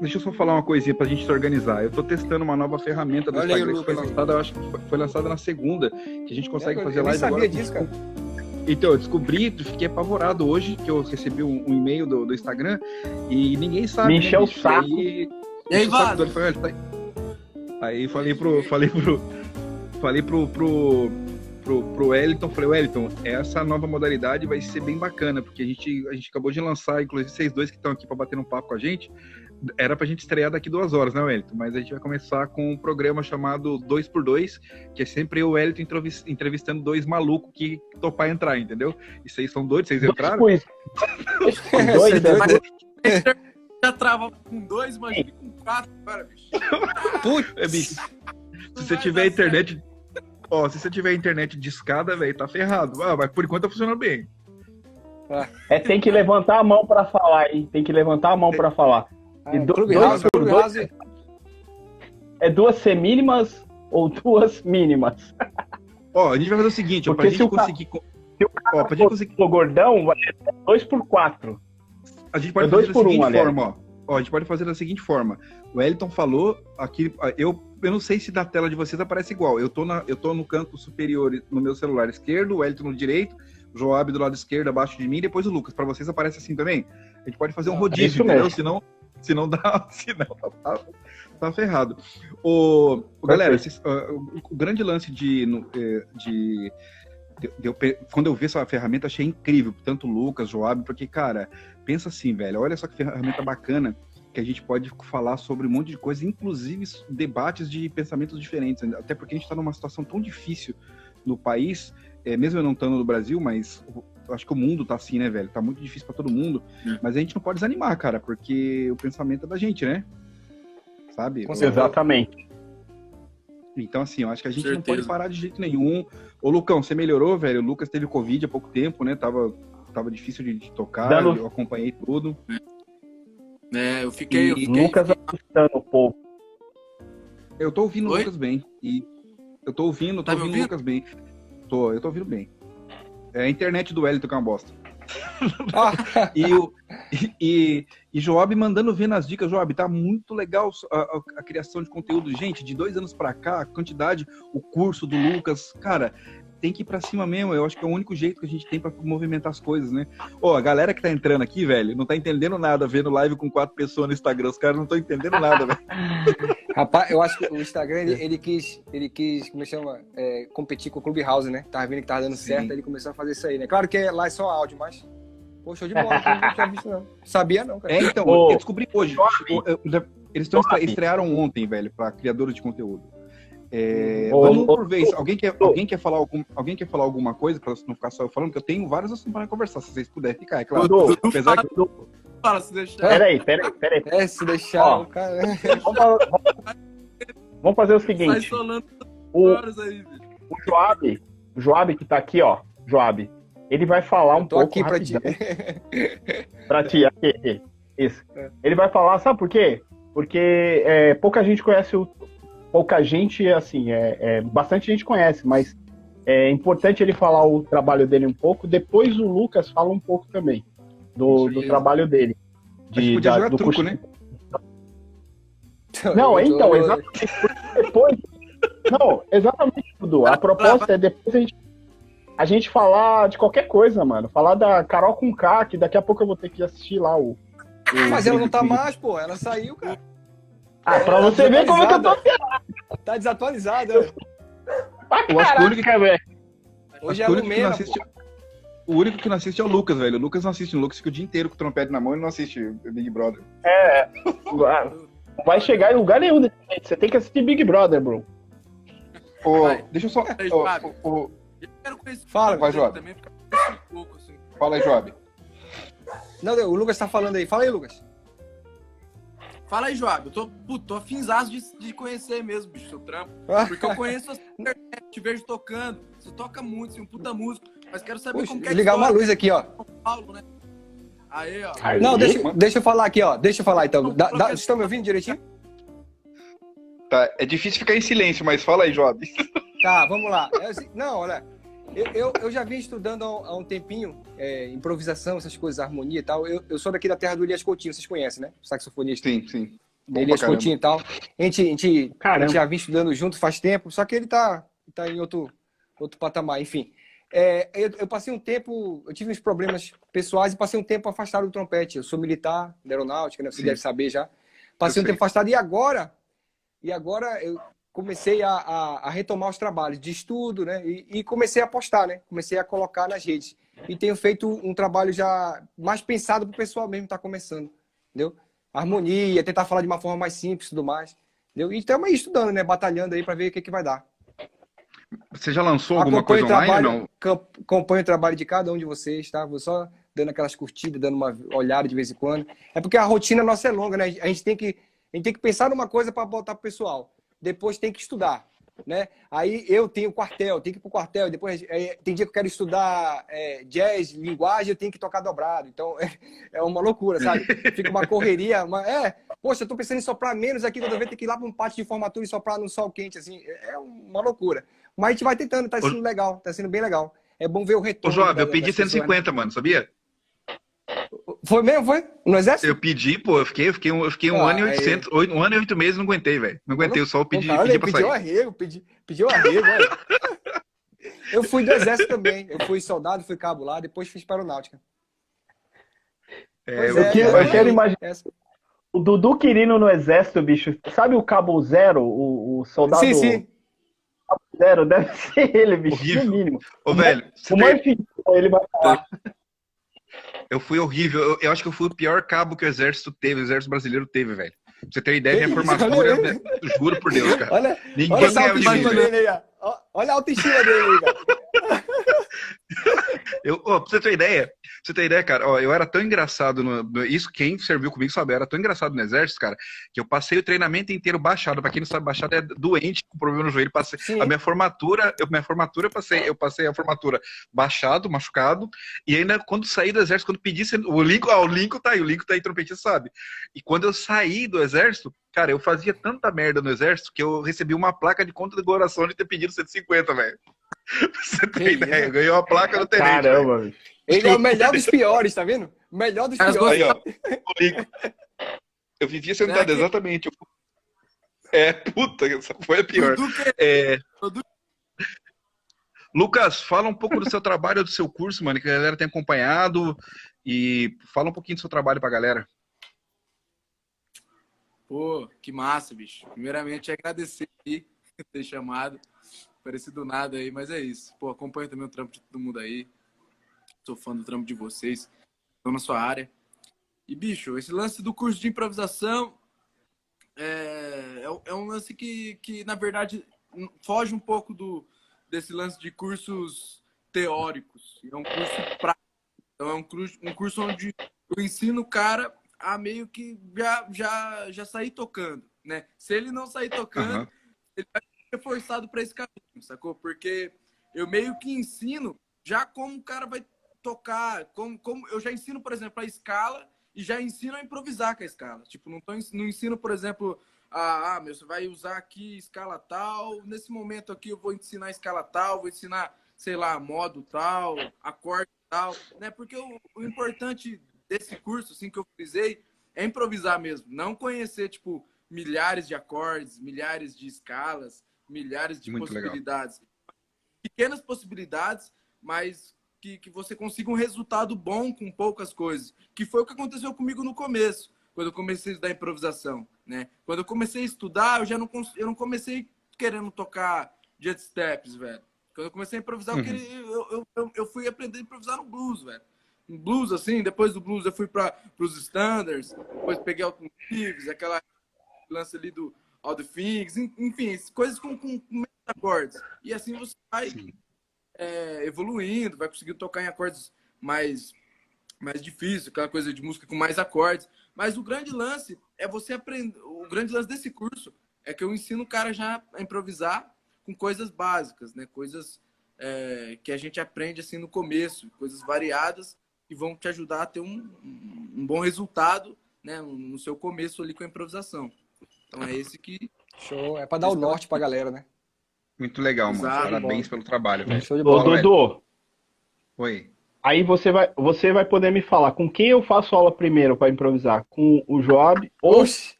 Deixa eu só falar uma coisinha pra gente se organizar. Eu tô testando uma nova ferramenta do Olha aí, Instagram que foi lançada, eu acho que foi- lançada na segunda, que a gente consegue É, fazer eu live sabia agora. disso, cara. Então, eu descobri, fiquei apavorado hoje que eu recebi um, um e-mail do, do Instagram e ninguém sabe. Me encheu o bicho? saco. Aí, E aí, o saco Vaz? dele, falei, "Olha, tá aí." Aí falei pro. Falei pro. Falei pro. pro Pro, pro Wellington, falei, Wellington, essa nova modalidade vai ser bem bacana, porque a gente, a gente acabou de lançar, inclusive vocês dois que estão aqui para bater um papo com a gente, era pra gente estrear daqui duas horas, né, Wellington? Mas a gente vai começar com um programa chamado 2x2, que é sempre eu e o Wellington entrevis- entrevistando dois malucos que topar entrar, entendeu? E vocês são doidos, vocês entraram? Dois, dois, dois, Já trava com dois, imagina com quatro, cara, bicho. É, bicho, se você tiver internet. Ó, se você tiver internet de escada, velho, tá ferrado. Ah, mas por enquanto tá funcionando bem. É, tem que levantar a mão pra falar, hein? Tem que levantar a mão pra falar. Ah, E do- Clube dois House, por Clube dois? House. É duas semínimas ou duas mínimas? Ó, a gente vai fazer o seguinte, ó, pra gente se o ca- conseguir. co- Se o cara Ó, pra gente conseguir. for gordão, vai ser dois por quatro. A gente pode É dois fazer da por um, seguinte aliás. forma, ó. Ó, a gente pode fazer da seguinte forma. O Wellington falou aqui, eu, eu não sei se da tela de vocês aparece igual. Eu tô, na, eu tô no canto superior no meu celular esquerdo, o Wellington no direito, o Joab do lado esquerdo, abaixo de mim, e depois o Lucas. Pra vocês aparece assim também? A gente pode fazer um Ah, rodízio, isso entendeu? mesmo. Senão, senão dá, senão tá, tá, tá ferrado. O, o- galera, vocês, ah, o, o grande lance de, eh, de de- de eu quando eu vi essa ferramenta, achei incrível, tanto o Lucas, Joab, porque, cara, pensa assim, velho, olha só que ferramenta bacana que a gente pode falar sobre um monte de coisa, inclusive debates de pensamentos diferentes, né? até porque a gente está numa situação tão difícil no país, é, mesmo eu não estando no Brasil, mas acho que o mundo tá assim, né, velho? Tá muito difícil para todo mundo, Hum. mas a gente não pode desanimar, cara, porque o pensamento é da gente, né? Sabe? Exatamente. então, assim, eu acho que a gente não Certeza. pode parar de jeito nenhum. Ô, Lucão, você melhorou, velho? O Lucas teve Covid há pouco tempo, né? Tava, tava difícil de, de tocar, Dando- eu acompanhei tudo. É, eu fiquei. Eu E fiquei Lucas assustando o povo. Eu tô ouvindo Oi? o Lucas bem. E eu tô ouvindo, tô Tá ouvindo o? Lucas bem. Tô, eu tô ouvindo bem. É a internet do Wellington que é uma bosta. Ah, E, o, e, e, Joab mandando ver nas dicas, Joab, tá muito legal a, a- a criação de conteúdo. Gente, de dois anos pra cá, a quantidade, o curso do Lucas, cara, tem que ir pra cima mesmo. Eu acho que é o único jeito que a gente tem pra movimentar as coisas, né? Ó, a galera que tá entrando aqui, velho, não tá entendendo nada vendo live com quatro pessoas no Instagram. Os caras não estão entendendo nada, velho. rapaz, eu acho que o Instagram, ele, ele quis, ele quis, como é chama, é, competir com o Clube House, né? Tava vendo que tava dando Sim. certo, aí ele começou a fazer isso aí, né? Claro que lá é só áudio, mas... Show de bola, não tinha visto não. Sabia não, cara. É, então, Ô, eu descobri hoje. Eles estão estrearam ontem, velho, pra criadores de conteúdo. É, vamos por vez. Alguém quer, alguém, quer falar algum, alguém quer falar alguma coisa pra não ficar só eu falando? Porque eu tenho vários assuntos pra conversar, se vocês puderem ficar, é claro. Apesar que Fala, se deixar. peraí, peraí, peraí. É, se deixar o cara... Vamos, vamos fazer o seguinte. O, aí, o Joab, o Joab que tá aqui, ó, Joab, ele vai falar um Tô pouco aqui pra ti. pra ti. Aqui, isso. É. Ele vai falar, sabe por quê? Porque é, pouca gente conhece o. Pouca gente, assim, é, é, bastante gente conhece, mas é importante ele falar o trabalho dele um pouco. Depois o Lucas fala um pouco também do, do trabalho dele. podia da- jogar do truco, né? Não, Eu tô- então, exatamente. Depois. Não, exatamente, Dudu. A proposta é depois a gente, a gente falar de qualquer coisa, mano. Falar da Carol com K, que daqui a pouco eu vou ter que assistir lá o. o Mas ela não tá mais, pô. Ela saiu, cara. Ah, pra você ver como é que eu tô Tá desatualizada. pra Eu acho que o único- caraca, velho. Hoje é que o único que não assiste. O único que não assiste é o Lucas, velho. O Lucas não assiste. O Lucas fica o dia inteiro com o trompete na mão e não assiste Big Brother. Não vai chegar em lugar nenhum desse jeito. Você tem que assistir Big Brother, bro. Ô, deixa eu só. Aí, ô, ô, ô, Eu quero conhecer Fala, vai, Joab. também, um pouco, assim. Fala aí, Joab. Não, o Lucas tá falando aí. Fala aí, Lucas. Fala aí, Joab. Eu tô, puto, tô afinzaço de, de conhecer mesmo, bicho, seu trampo. Porque eu conheço a internet, te vejo tocando. Você toca muito, assim, um puta músico. Mas quero saber Puxa, como que é ligar uma história luz aqui, ó. São Paulo, né? Aí, ó. Aí, Não, deixa, mano. deixa eu falar aqui, ó. Deixa eu falar então. Dá- dá- vocês estão me ouvindo direitinho? Tá, é difícil ficar em silêncio, mas fala aí, Joab. Tá, vamos lá. É assim- não, olha. Eu, eu, eu, já vim estudando há, um tempinho é, improvisação, essas coisas, harmonia e tal. Eu, eu sou daqui da terra do Elias Coutinho, vocês conhecem, né? O saxofonista. Sim, sim. Bom Elias Coutinho e tal. A gente, a, gente, a gente já vem estudando junto faz tempo, só que ele tá, tá em outro, outro patamar, enfim. É, eu, eu, passei um tempo, eu tive uns problemas pessoais e passei um tempo afastado do trompete. Eu sou militar comecei a, a, a, retomar os trabalhos de estudo, né? E, e, comecei a postar, né? Comecei a colocar nas redes. E tenho feito um trabalho já mais pensado para o pessoal mesmo estar tá começando, entendeu? Harmonia, tentar falar de uma forma mais simples e tudo mais. Entendeu? E estamos aí estudando, né? Batalhando aí para ver o que, que vai dar. Você já lançou alguma acompanho coisa online trabalho, não? Acompanho o trabalho de cada um de vocês, tá? Vou só dando aquelas curtidas, dando uma olhada de vez em quando. É porque a rotina nossa é longa, né? A gente tem que, a gente tem que pensar numa coisa para botar pro pessoal depois tem que estudar. Né? Aí eu tenho quartel, tenho que ir pro quartel, depois é, tem dia que eu quero estudar é, jazz, linguagem, eu tenho que tocar dobrado. Então é, é uma loucura, sabe? Fica uma correria, uma, é, poxa, eu tô pensando em soprar menos aqui, toda vez tem que ir lá para um pátio de formatura e soprar no sol quente, assim, é, é uma loucura. Mas a gente vai tentando, tá sendo legal, tá sendo bem legal. É bom ver o retorno. Ô, Joab, eu pedi 150, né? mano, sabia? Foi mesmo, foi? No exército? Eu pedi, pô, eu fiquei, eu fiquei, um, eu fiquei um ah, ano e oitocentos, é... um ano e oito meses, não aguentei, velho. Não aguentei, eu só pedi, pedi pra pediu sair. Arrego, pedi, pediu arrego. Eu fui do exército também. Eu fui soldado, fui cabo lá, depois fiz para aeronáutica. É, eu, é, quero, eu quero imaginar. Essa... O Dudu Quirino no exército, bicho. Sabe o Cabo Zero, o, o soldado? Sim, sim. Cabo Zero, deve ser ele, bicho, Horrível. no mínimo. Ô, velho. O mais tem... ele vai falar. Eu fui horrível. Eu, eu, acho que eu fui o pior cabo que o exército teve, o exército brasileiro teve, velho. Pra você ter ideia, minha formatura, né? juro por Deus, cara. Olha, Ninguém olha a autoestima dele aí, ó. Olha a autoestima dele aí, cara. eu, oh, pra você ter ideia, pra você ter ideia, cara, ó, eu era tão engraçado no, no, Isso, quem serviu comigo sabe, eu era tão engraçado no exército, cara, que eu passei o treinamento inteiro baixado. Pra quem não sabe, baixado é doente com problema no joelho. Passei, a minha formatura, eu, minha formatura, eu passei, eu passei a formatura baixado, machucado, e ainda quando saí do exército, quando pedi o link, ó, o link tá aí, o link tá aí, trompetista sabe. E quando eu saí do exército, Cara, eu fazia tanta merda no exército que eu recebi uma placa de condecoração de ter pedido 150, velho. Você tem ideia? Eu ganhei uma placa no tenente. Caramba, velho. Ele é o melhor dos piores, tá vendo? Melhor dos piores. Aí, ó, eu vivia sentado, é exatamente. É, puta, essa foi a pior. É... Lucas, fala um pouco do seu trabalho, do seu curso, mano, que a galera tem acompanhado. E fala um pouquinho do seu trabalho pra galera. Pô, que massa, bicho. Primeiramente, agradecer aí ter chamado. Parece do nada aí, mas é isso. Pô, acompanho também o trampo de todo mundo aí. Sou fã do trampo de vocês. Estou na sua área. E, bicho, esse lance do curso de improvisação é, é, é um lance que, que, na verdade, foge um pouco do, desse lance de cursos teóricos. É um curso prático. Então, é um curso, um curso onde eu ensino o cara a meio que já, já, já sair tocando, né? Se ele não sair tocando, uhum. ele vai ser forçado para esse caminho, sacou? Porque eu meio que ensino já como o cara vai tocar, como, como eu já ensino, por exemplo, a escala e já ensino a improvisar com a escala. Tipo, não, tô, não ensino, por exemplo, a, ah, meu, você vai usar aqui escala tal, nesse momento aqui eu vou ensinar escala tal, vou ensinar, sei lá, modo tal, acorde tal, né? Porque o, o importante desse curso, assim, que eu frisei, é improvisar mesmo. Não conhecer, tipo, milhares de acordes, milhares de escalas, milhares de Muito possibilidades. Legal. Pequenas possibilidades, mas que, que você consiga um resultado bom com poucas coisas. Que foi o que aconteceu comigo no começo, quando eu comecei a estudar improvisação, né? Quando eu comecei a estudar, eu já não, eu não comecei querendo tocar jet steps, velho. Quando eu comecei a improvisar, uhum. eu, queria, eu, eu, eu, fui aprender a improvisar no blues, velho blues, assim, depois do blues eu fui para os standards, depois peguei Alton Thieves, aquela lance ali do All the Things, enfim, coisas com, com, com acordes. E assim você vai é, evoluindo, vai conseguindo tocar em acordes mais, mais difíceis, aquela coisa de música com mais acordes. Mas o grande lance é você aprender. O grande lance desse curso é que eu ensino o cara já a improvisar com coisas básicas, né? Coisas é, que a gente aprende assim no começo, coisas variadas que vão te ajudar a ter um, um bom resultado né, no seu começo ali com a improvisação. Então é esse que. Show, é para dar o norte para a galera, né? Muito legal, mano. Exato, Parabéns pelo trabalho, velho. Show de Ô, bola. Dudu, Oi. aí você vai, você vai poder me falar com quem eu faço aula primeiro para improvisar? Com o Joab ou Oxi.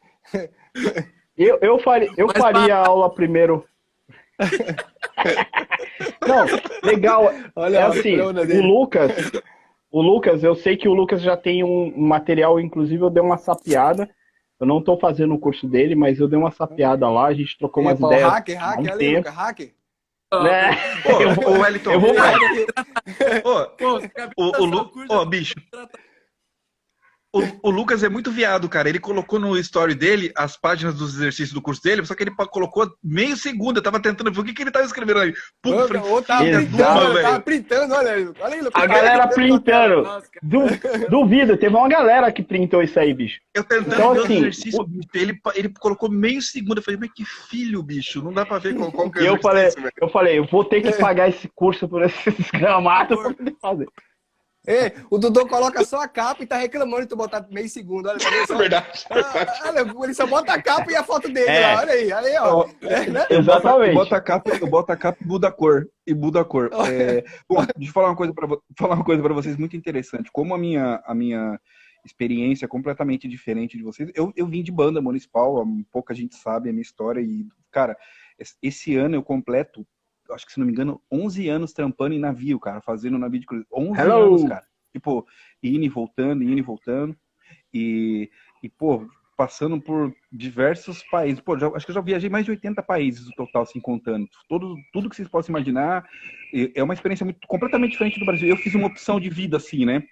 eu, eu faria, eu Mas faria a aula primeiro. Não, legal. Olha É assim, corona o. Lucas, o Lucas, eu sei que o Lucas já tem um um material, inclusive eu dei uma sapiada. Eu não tô fazendo o curso dele, mas eu dei uma sapiada lá, a gente trocou umas o ideias. hacker, um hacker, ali, tempo, Lucas, hacker. né? Pô, Eu vou- ô, Wellington, eu vou- Ô, Pô, o, o Ô, bicho. O, o Lucas é muito viado, cara. Ele colocou no story dele as páginas dos exercícios do curso dele, só que ele colocou meio segundo. Eu tava tentando ver o que, que ele tava escrevendo aí. Pum, falei, ô, tava printando, velho. tava printando, olha aí. Olha aí, Lucas. A galera printando. Nossa. Du- duvido, teve uma galera que printou isso aí, bicho. Eu tentando Então, ver os assim, exercícios, o- bicho, ele, pa- ele colocou meio segundo. Eu falei, mas que filho, bicho. Não dá pra ver qual, qual que é o eu falei, exercício, velho. eu falei, eu vou ter que pagar esse curso por esses gramados pra poder fazer. Ei, o Dudu coloca só a capa e tá reclamando de tu botar meio segundo. Olha, tá vendo? Só- Verdade. Ah, olha, ele só bota a capa e a foto dele É. Olha aí, olha aí, ó. É, né? Exatamente. eu boto a capa, eu boto a capa e muda a cor. E muda a cor. É, bom, deixa eu falar uma coisa para falar uma coisa para vocês muito interessante. Como a minha a minha experiência é completamente diferente de vocês. Eu, eu vim de banda municipal, pouca gente sabe a minha história e cara, esse ano eu completo, acho que se não me engano, 11 anos trampando em navio, cara, fazendo navio de cruzeiro. 11 Hello. anos, cara. Tipo, indo e voltando, indo e voltando. E, e pô, passando por diversos países. Pô, já- acho que eu já viajei mais de 80 países no total, assim, contando. Todo, tudo que vocês possam imaginar. É uma experiência muito, completamente diferente do Brasil. Eu fiz uma opção de vida, assim, né?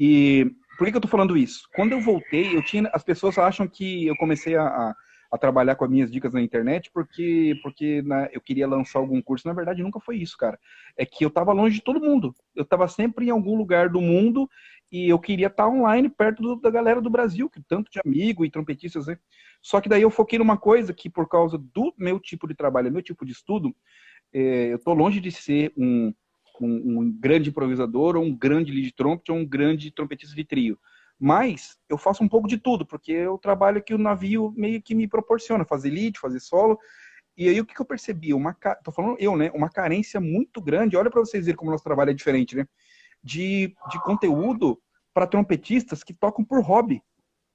E por que, que eu tô falando isso? Quando eu voltei, eu tinha. As pessoas acham que eu comecei a, a, a trabalhar com as minhas dicas na internet porque, porque né, eu queria lançar algum curso. Na verdade, nunca foi isso, cara. É que eu tava longe de todo mundo. Eu tava sempre em algum lugar do mundo e eu queria estar online perto do- da galera do Brasil, que tanto de amigo e trompetistas, né? Só que daí eu foquei numa coisa que, por causa do meu tipo de trabalho, meu tipo de estudo, é, eu tô longe de ser um, um, um grande improvisador, ou um grande lead trumpet, ou um grande trompetista de trio. Mas eu faço um pouco de tudo, porque o trabalho que o navio meio que me proporciona, fazer lead, fazer solo. E aí o que, eu percebi? Uma, tô falando eu, né? Uma carência muito grande. Olha para vocês verem como o nosso trabalho é diferente, né? De, de conteúdo para trompetistas que tocam por hobby.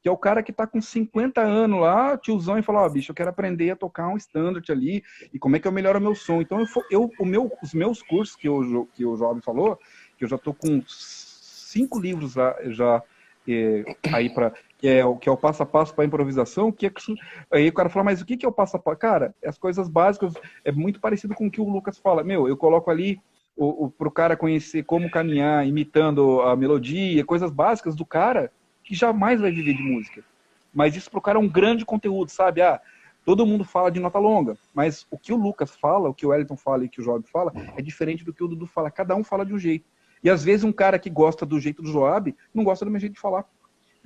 Que é o cara que tá com 50 anos lá, tiozão, e fala, ó, bicho, eu quero aprender a tocar um standard ali, e como é que eu melhoro o meu som. Então, eu, eu, o meu, os meus cursos que Jo- que o Jovem falou, que eu já tô com cinco livros lá, já é, aí para que é, o- que é o passo a passo para improvisação, que é que, aí o cara fala, mas o que, que é o passo a passo? Cara, as coisas básicas é muito parecido com o que o Lucas fala. Meu, eu coloco ali o, o, pro cara conhecer como caminhar, imitando a melodia, coisas básicas do cara que jamais vai viver de música. Mas isso pro cara é um grande conteúdo, sabe? Ah, todo mundo fala de nota longa, mas o que o Lucas fala, o que o Wellington fala e o que o Joab fala, é diferente do que o Dudu fala. Cada um fala de um jeito. E às vezes um cara que gosta do jeito do Joab não gosta do meu jeito de falar.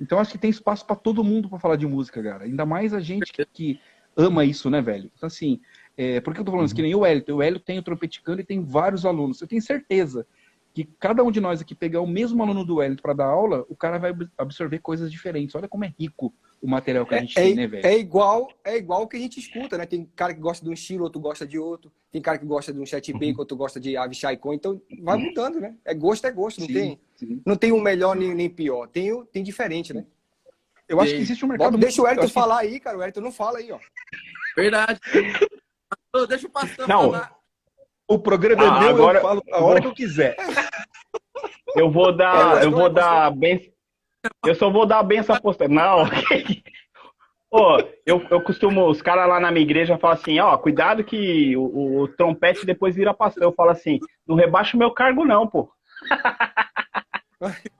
Então acho que tem espaço para todo mundo para falar de música, cara. Ainda mais a gente que, que ama isso, né, velho? Então assim, é, por que eu tô falando isso? Que nem o Wellington. O Wellington tem o trompeticando e tem vários alunos. Eu tenho certeza que cada um de nós aqui pegar o mesmo aluno do Wellington para dar aula, o cara vai absorver coisas diferentes. Olha como é rico o material que a gente é, tem, né, velho? É igual, é igual o que a gente escuta, né? Tem cara que gosta de um estilo, outro gosta de outro. Tem cara que gosta de um chat bacon, outro gosta de Avishai Cohen. Então vai mudando, né? É gosto, é gosto. Não Sim, tem, sim. não tem um melhor nem, nem pior. Tem, o- tem diferente, né? Eu acho que existe um mercado Bota, deixa o muito- eu acho que- falar aí, cara. O Wellington não fala aí, ó. Verdade. Deixa o pastor Não. falar. O programa é Ah, meu, agora- eu falo a hora que eu quiser. Eu vou dar, É, eu vou gostou, dar bem, eu só vou dar a benção apostada. Não. Pô, eu, eu costumo, os caras lá na minha igreja falam assim, ó, cuidado que o, o- o trompete depois vira pastor. Eu falo assim, não rebaixa o meu cargo não, pô.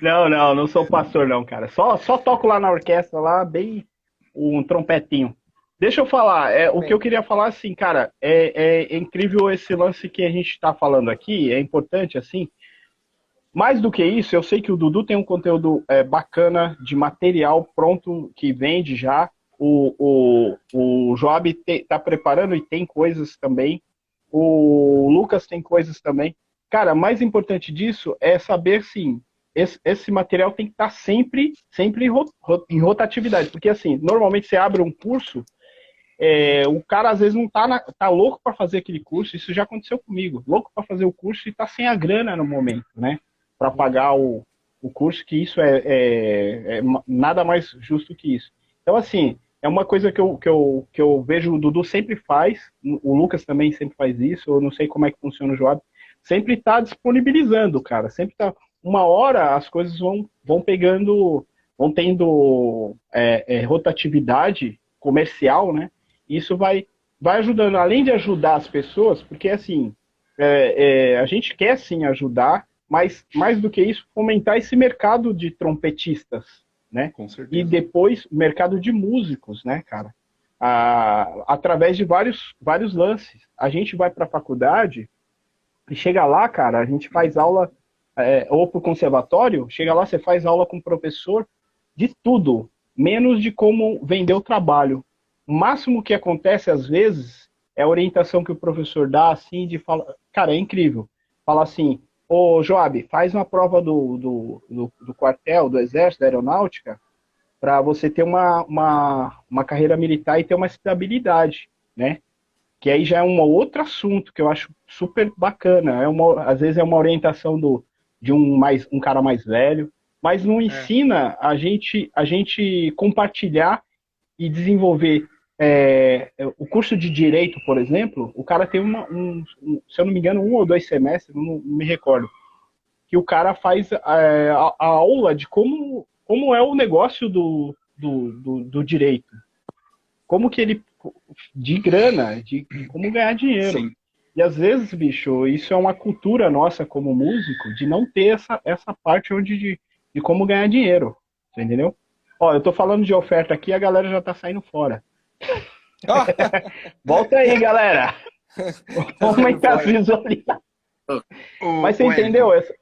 Não, não, não sou pastor não, cara. Só, só toco lá na orquestra, lá, bem um trompetinho. Deixa eu falar, é, o que eu queria falar, assim, cara, é, é incrível esse lance que a gente está falando aqui, é importante, assim. Mais do que isso, eu sei que o Dudu tem um conteúdo é, bacana de material pronto que vende já. O, o, o Joab está preparando e tem coisas também. O Lucas tem coisas também. Cara, mais importante disso é saber, sim, esse, esse material tem que estar sempre, sempre ro- em rotatividade. Porque, assim, normalmente você abre um curso, é, o cara às vezes não tá, na, tá louco para fazer aquele curso, isso já aconteceu comigo, louco para fazer o curso e tá sem a grana no momento, né? Para pagar o, o curso, que isso é, é, é, nada mais justo que isso. Então, assim, é uma coisa que eu, que eu, que eu vejo o Dudu sempre faz, o Lucas também sempre faz isso, eu não sei como é que funciona o Joab, sempre está disponibilizando, cara, sempre tá, uma hora as coisas vão, vão pegando, vão tendo é, é, rotatividade comercial, né, isso vai, vai ajudando, além de ajudar as pessoas, porque assim, é, é a gente quer sim ajudar, mas mais do que isso, fomentar esse mercado de trompetistas, né? Com certeza. E depois o mercado de músicos, né, cara? Ah, através de vários, vários lances. A gente vai para a faculdade e chega lá, cara, a gente faz aula, é, ou para o conservatório, chega lá, você faz aula com o professor de tudo, menos de como vender o trabalho. O máximo que acontece, às vezes, é a orientação que o professor dá, assim, de falar. Cara, é incrível. Fala assim: Ô, Joab, faz uma prova do, do, do, do quartel, do exército, da aeronáutica, para você ter uma, uma, uma carreira militar e ter uma estabilidade, né? Que aí já é um outro assunto que eu acho super bacana. É uma, às vezes é uma orientação do, de um, mais, um cara mais velho, mas não é. ensina é. a, gente, a gente compartilhar e desenvolver é, o curso de direito, por exemplo, o cara tem uma, um, se eu não me engano, um ou dois semestres, não, não me recordo, que o cara faz é, a, a, aula de como, como é o negócio do, do, do, do, direito. Como que ele. de grana, de como ganhar dinheiro. Sim. E às vezes, bicho, isso é uma cultura nossa como músico, de não ter essa, essa parte onde de, de como ganhar dinheiro. Você entendeu? Ó, eu tô falando de oferta aqui, a galera já tá saindo fora. Volta aí, galera. Vamos aumentar as visualizações. Mas você entendeu essa?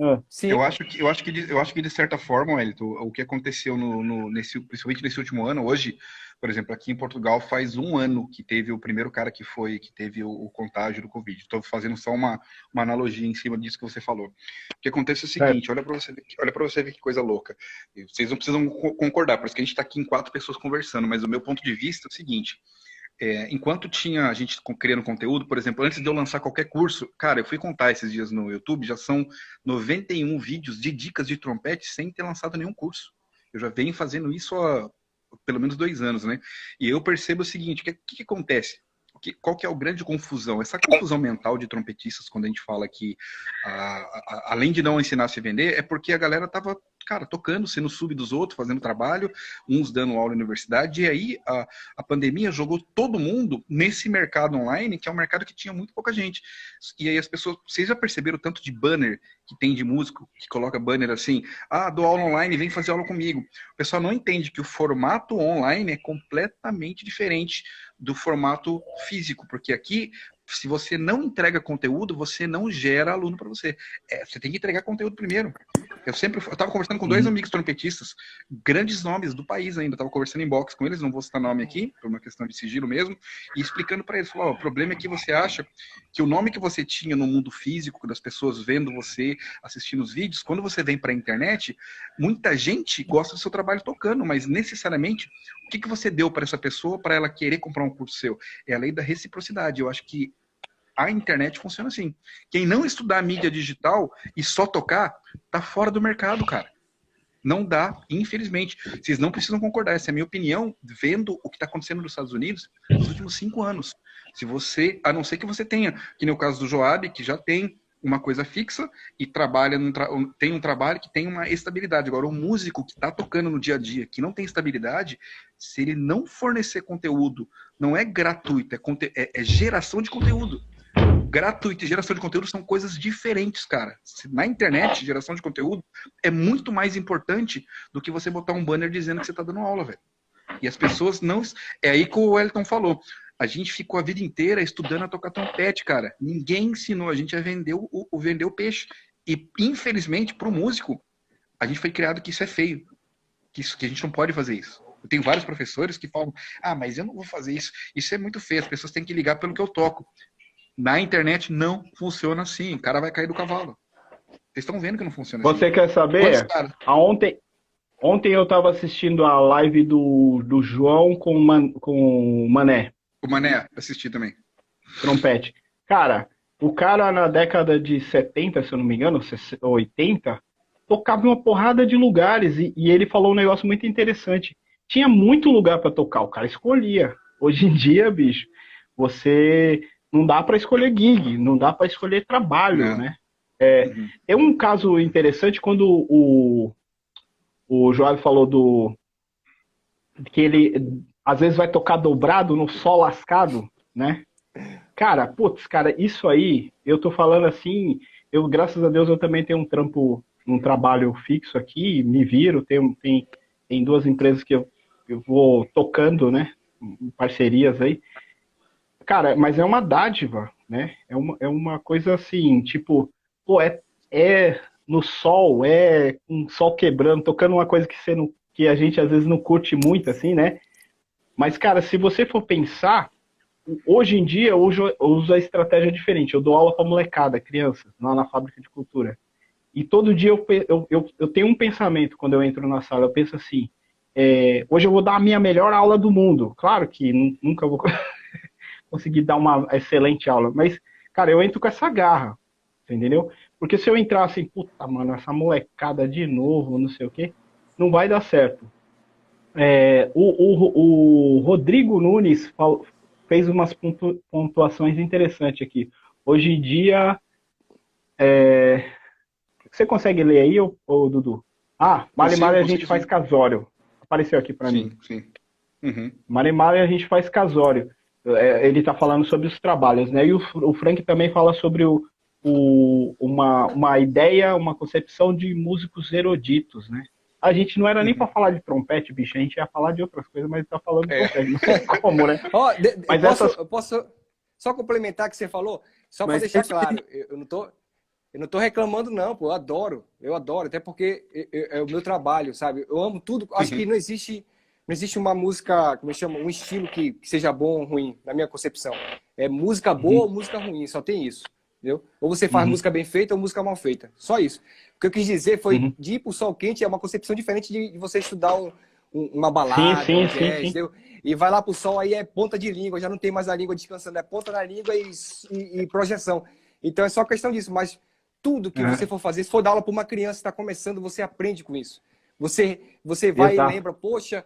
Ah. Sim. Eu acho que eu acho que eu acho que de certa forma, Elito, o que aconteceu no, no, nesse principalmente nesse último ano, hoje, por exemplo, aqui em Portugal faz um ano que teve o primeiro cara que foi que teve o, o contágio do Covid. Estou fazendo só uma, uma analogia em cima disso que você falou. O que acontece é o seguinte, é. olha para você ver, olha para você ver que coisa louca. Vocês não precisam concordar, por isso que a gente está aqui em quatro pessoas conversando, mas o meu ponto de vista é o seguinte: é, enquanto tinha a gente criando conteúdo, por exemplo, antes de eu lançar qualquer curso, cara, eu fui contar esses dias no YouTube, já são 91 vídeos de dicas de trompete sem ter lançado nenhum curso. Eu já venho fazendo isso há pelo menos dois anos, né? E eu percebo o seguinte, o que, que, que acontece? que, qual que é a grande confusão? Essa confusão mental de trompetistas, quando a gente fala que, a, a, além de não ensinar a se vender, é porque a galera tava, cara, tocando, sendo sub dos outros, fazendo trabalho, uns dando aula na universidade, e aí a, a pandemia jogou todo mundo nesse mercado online, que é um mercado que tinha muito pouca gente. E aí as pessoas, vocês já perceberam o tanto de banner que tem de músico, que coloca banner assim, ah, dou aula online, vem fazer aula comigo. O pessoal não entende que o formato online é completamente diferente do formato físico, porque aqui, se você não entrega conteúdo, você não gera aluno para você. É, você tem que entregar conteúdo primeiro. Eu sempre eu estava conversando com dois uhum. amigos trompetistas, grandes nomes do país ainda. Estava conversando em box com eles, não vou citar nome aqui, por uma questão de sigilo mesmo, e explicando para eles: falou, oh, o problema é que você acha que o nome que você tinha no mundo físico, das pessoas vendo você, assistindo os vídeos, quando você vem para a internet, muita gente gosta do seu trabalho tocando, mas necessariamente o que, que você deu para essa pessoa para ela querer comprar um curso seu? É a lei da reciprocidade. Eu acho que a internet funciona assim. Quem não estudar mídia digital e só tocar, tá fora do mercado, cara. Não dá, infelizmente. Vocês não precisam concordar. Essa é a minha opinião, vendo o que está acontecendo nos Estados Unidos nos últimos cinco anos. Se você, a não ser que você tenha, que no caso do Joab, que já tem uma coisa fixa e trabalha tra... tem um trabalho que tem uma estabilidade. Agora, o músico que está tocando no dia a dia, que não tem estabilidade, se ele não fornecer conteúdo, não é gratuito, é, conte... é, é geração de conteúdo gratuito e geração de conteúdo são coisas diferentes, cara. Na internet, geração de conteúdo é muito mais importante do que você botar um banner dizendo que você está dando aula, velho. E as pessoas não. É aí que o Wellington falou. A gente ficou a vida inteira estudando a tocar trompete, cara. Ninguém ensinou a gente a vender o, o vender o peixe. E, infelizmente, para o músico, a gente foi criado que isso é feio. Que, isso, que a gente não pode fazer isso. Eu tenho vários professores que falam: ah, mas eu não vou fazer isso. Isso é muito feio. As pessoas têm que ligar pelo que eu toco. Na internet não funciona assim. O cara vai cair do cavalo. Vocês estão vendo que não funciona Você assim. quer saber? Aonde, Ontem eu tava assistindo a live do, do João com, Man, com o Mané. O Mané, assisti também. Trompete. Cara, o cara na década de 70, se eu não me engano, 80, tocava uma porrada de lugares e, e ele falou um negócio muito interessante. Tinha muito lugar para tocar, o cara escolhia. Hoje em dia, bicho, você não dá para escolher gig, não dá para escolher trabalho, é. né? É, uhum. é um caso interessante quando o, o Joab falou do que ele às vezes vai tocar dobrado no sol lascado, né? Cara, putz, cara, isso aí, eu tô falando assim, eu graças a Deus eu também tenho um trampo, um trabalho fixo aqui, me viro, tem, tem, tem duas empresas que eu, eu vou tocando, né? Parcerias aí. Cara, mas é uma dádiva, né? É uma, é uma coisa assim, tipo, pô, é, é no sol, é um sol quebrando, tocando uma coisa que, você não, que a gente às vezes não curte muito, assim, né? Mas, cara, se você for pensar, hoje em dia eu uso, eu uso a estratégia diferente. Eu dou aula para molecada, criança, lá na fábrica de cultura. E todo dia eu, eu, eu, eu tenho um pensamento quando eu entro na sala. Eu penso assim: é, hoje eu vou dar a minha melhor aula do mundo. Claro que nunca vou conseguir dar uma excelente aula, mas, cara, eu entro com essa garra, entendeu? Porque se eu entrar assim, puta, mano, essa molecada de novo, não sei o quê, não vai dar certo. É, o, o, o, Rodrigo Nunes fez umas pontuações interessantes aqui. Hoje em dia, é, você consegue ler aí, ô, ô Dudu? Ah, Male Male a gente faz casório. Apareceu aqui para mim. Sim, uhum. Male Male a gente faz casório. É, ele está falando sobre os trabalhos, né? E o, o Frank também fala sobre o, o, uma, uma ideia, uma concepção de músicos eruditos, né? A gente não era nem para falar de trompete, bicho, a gente ia falar de outras coisas, mas tá falando de é. trompete, não sei como, né? Oh, de, mas posso, essas... eu posso só complementar o que você falou? Só para deixar claro, eu não tô eu não tô reclamando, não, pô. Eu adoro. Eu adoro, até porque é o meu trabalho, sabe? Eu amo tudo. Acho uhum. que não existe, não existe uma música, como eu chamo, um estilo que, que, seja bom ou ruim, na minha concepção. É música boa uhum. ou música ruim, só tem isso. Entendeu? Ou você faz uhum. música bem feita ou música mal feita. Só isso. O que eu quis dizer foi uhum. de ir pro sol quente é uma concepção diferente de, de você estudar um, um, uma balada, sim, sim, um jazz, sim, E vai lá pro sol, aí é ponta de língua, já não tem mais a língua descansando, é ponta na língua e, e, e projeção. Então é só questão disso, mas tudo que você for fazer, se for dar aula para uma criança que está começando, você aprende com isso. Você, você vai Exato. e lembra, poxa,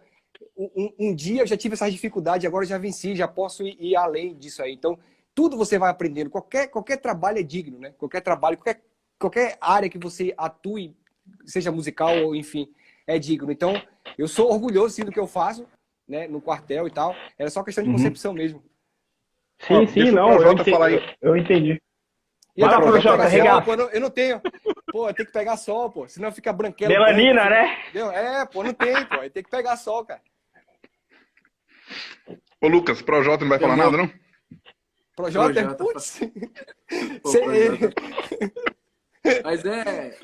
um, um, dia eu já tive essa dificuldade, agora eu já venci, já posso ir, ir além disso aí. Então, tudo você vai aprendendo. Qualquer, qualquer trabalho é digno, né? Qualquer trabalho, qualquer, qualquer área que você atue, seja musical ou enfim, é digno. Então, eu sou orgulhoso sim do que eu faço, né? No quartel e tal. Era só questão de uhum. concepção mesmo. Sim, Ó, sim, não, eu entendi, eu entendi. E eu, Vai, Jota, sol, pô, eu não tenho. Pô, tem que pegar sol, pô. Senão fica branquelo. Melanina, né? Entendeu? É, pô, não tem, pô. Tem que pegar sol, cara. Ô, Lucas, Projota não vai falar nada, não? Projota, putz. Mas é.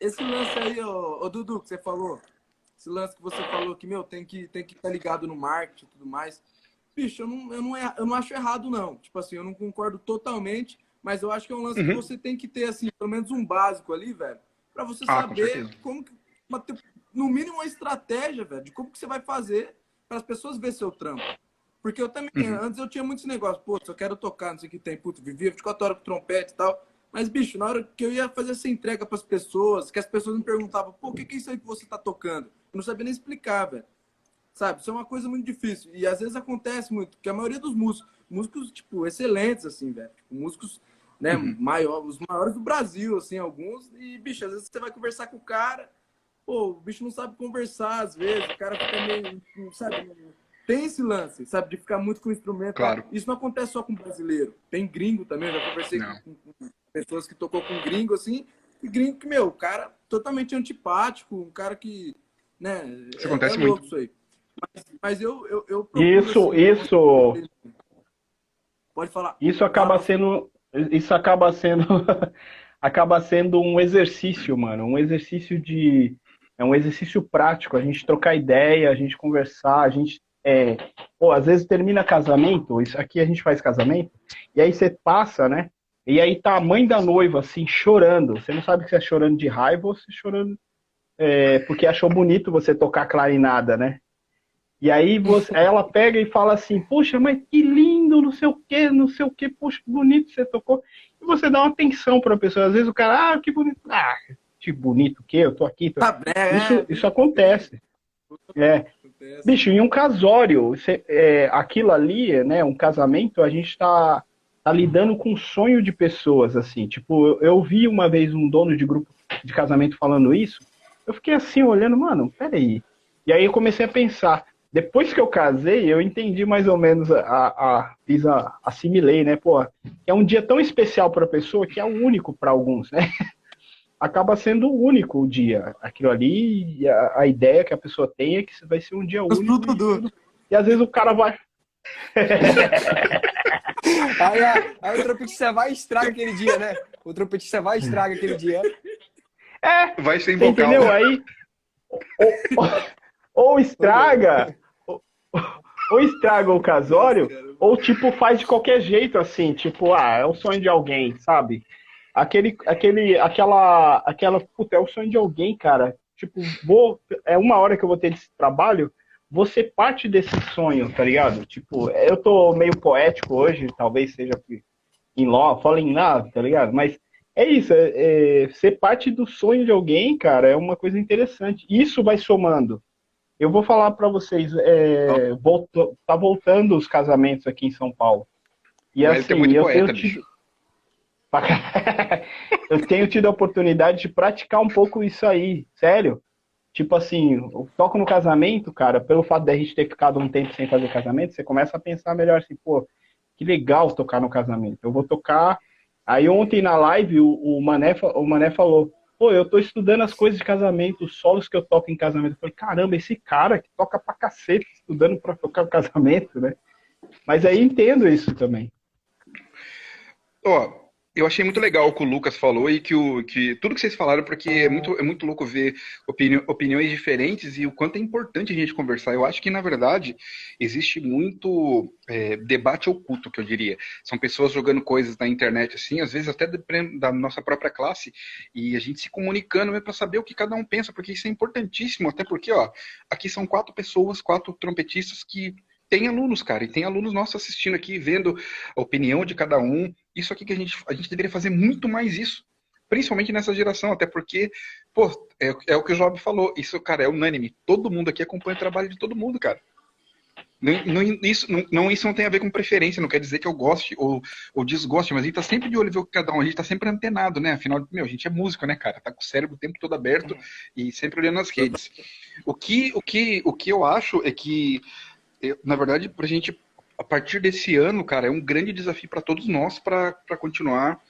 Esse lance aí, ô, ô, Dudu, que você falou. Esse lance que você falou que, meu, tem que tem que estar tá ligado no marketing e tudo mais. Bicho, eu não, eu, não, eu não acho errado, não. Tipo assim, eu não concordo totalmente, mas eu acho que é um lance uhum. que você tem que ter, assim, pelo menos um básico ali, velho, para você ah, saber como que. Uma, no mínimo uma estratégia, velho, de como que você vai fazer para as pessoas ver seu trampo. Porque eu também, uhum. antes eu tinha muitos negócios, pô, eu quero tocar, não sei o que tem, puto, vivia 24 horas com trompete e tal. Mas, bicho, na hora que eu ia fazer essa entrega para as pessoas, que as pessoas me perguntavam, pô, o que, que é isso aí que você tá tocando? Eu não sabia nem explicar, velho. Sabe? Isso é uma coisa muito difícil. E às vezes acontece muito, porque a maioria dos músicos, músicos, tipo, excelentes, assim, velho. Tipo, músicos, né, uhum. maior, os maiores do Brasil, assim, alguns. E, bicho, às vezes você vai conversar com o cara, pô, o bicho não sabe conversar, às vezes, o cara fica meio, sabe, tem esse lance, sabe, de ficar muito com o instrumento. Claro. Isso não acontece só com brasileiro. Tem gringo também, eu já conversei com, com, pessoas que tocou com gringo, assim, e gringo que, meu, cara totalmente antipático, um cara que, né, isso é, acontece é muito. isso aí. Mas, mas eu, eu, eu Isso, assim, isso... Pode falar. Isso acaba sendo... Isso acaba sendo... acaba sendo um exercício, mano. Um exercício de... É um exercício prático, a gente trocar ideia, a gente conversar, a gente é, pô, às vezes termina casamento, isso aqui a gente faz casamento, e aí você passa, né? E aí tá a mãe da noiva, assim, chorando. Você não sabe se é chorando de raiva ou se é chorando é, porque achou bonito você tocar clarinada, né? E aí você, ela pega e fala assim, puxa, mas que lindo, não sei o que, não sei o que, puxa, que bonito você tocou. E você dá uma atenção para a pessoa. Às vezes o cara, ah, que bonito. Ah, que bonito o quê? Eu tô aqui. Tô... Tá bem, isso, é. isso acontece. É. Bicho, em um casório, você, é, aquilo ali, né, um casamento, a gente tá, tá lidando com um sonho de pessoas, assim. Tipo, eu, eu vi uma vez um dono de grupo de casamento falando isso, eu fiquei assim, olhando, mano, peraí. E aí eu comecei a pensar, depois que eu casei, eu entendi mais ou menos a, a fiz a, assimilei, né? Pô, é um dia tão especial para a pessoa que é o único para alguns, né? Acaba sendo único o dia. Aquilo ali, a, a, ideia que a pessoa tem é que vai ser um dia único. Tudo, e, e às vezes o cara vai. aí, aí o trompetista vai e estraga aquele dia, né? O trompetista vai e estraga aquele dia. É, vai ser Entendeu? Aí. Ou, ou estraga, ou estraga o casório, ou tipo faz de qualquer jeito, assim, tipo, ah, é o sonho de alguém, sabe? Aquele, aquele, aquela, aquela, puta, é o sonho de alguém, cara. Tipo, vou, é uma hora que eu vou ter esse trabalho, você parte desse sonho, tá ligado? Tipo, eu tô meio poético hoje, talvez seja em law, falling love, tá ligado? Mas é isso, é, é, ser parte do sonho de alguém, cara, é uma coisa interessante. Isso vai somando. Eu vou falar para vocês, é, voltou, tá voltando os casamentos aqui em São Paulo. E Mas assim, eu poeta, tenho tido... eu tenho tido a oportunidade de praticar um pouco isso aí, sério. Tipo assim, eu toco no casamento, cara, pelo fato de a gente ter ficado um tempo sem fazer casamento, você começa a pensar melhor assim, pô, que legal tocar no casamento. Eu vou tocar. Aí ontem na live o, o, Mané, o Mané falou, pô, eu tô estudando as coisas de casamento, os solos que eu toco em casamento. Eu falei, caramba, esse cara que toca pra cacete estudando pra tocar casamento, né? Mas aí entendo isso também. Ó, eu achei muito legal o que o Lucas falou e que, o, que tudo que vocês falaram, porque é muito, é muito louco ver opini, opiniões diferentes e o quanto é importante a gente conversar. Eu acho que, na verdade, existe muito é, debate oculto, que eu diria. São pessoas jogando coisas na internet, assim, às vezes até da nossa própria classe, e a gente se comunicando para saber o que cada um pensa, porque isso é importantíssimo, até porque, ó, aqui são quatro pessoas, quatro trompetistas que tem alunos, cara, e tem alunos nossos assistindo aqui, vendo a opinião de cada um. Isso aqui que a gente, a gente deveria fazer muito mais isso. Principalmente nessa geração, até porque, pô, é, é o que o Job falou. Isso, cara, é unânime. Todo mundo aqui acompanha o trabalho de todo mundo, cara. Não, não, isso, não, não, isso não tem a ver com preferência, não quer dizer que eu goste ou, ou desgoste, mas a gente tá sempre de olho ver o que cada um, a gente tá sempre antenado, né? Afinal, meu, a gente é músico, né, cara? Tá com o cérebro o tempo todo aberto e sempre olhando as redes. O que, o que, o que eu acho é que eu, na verdade, para a gente, a partir desse ano, cara, é um grande desafio para todos nós para continuar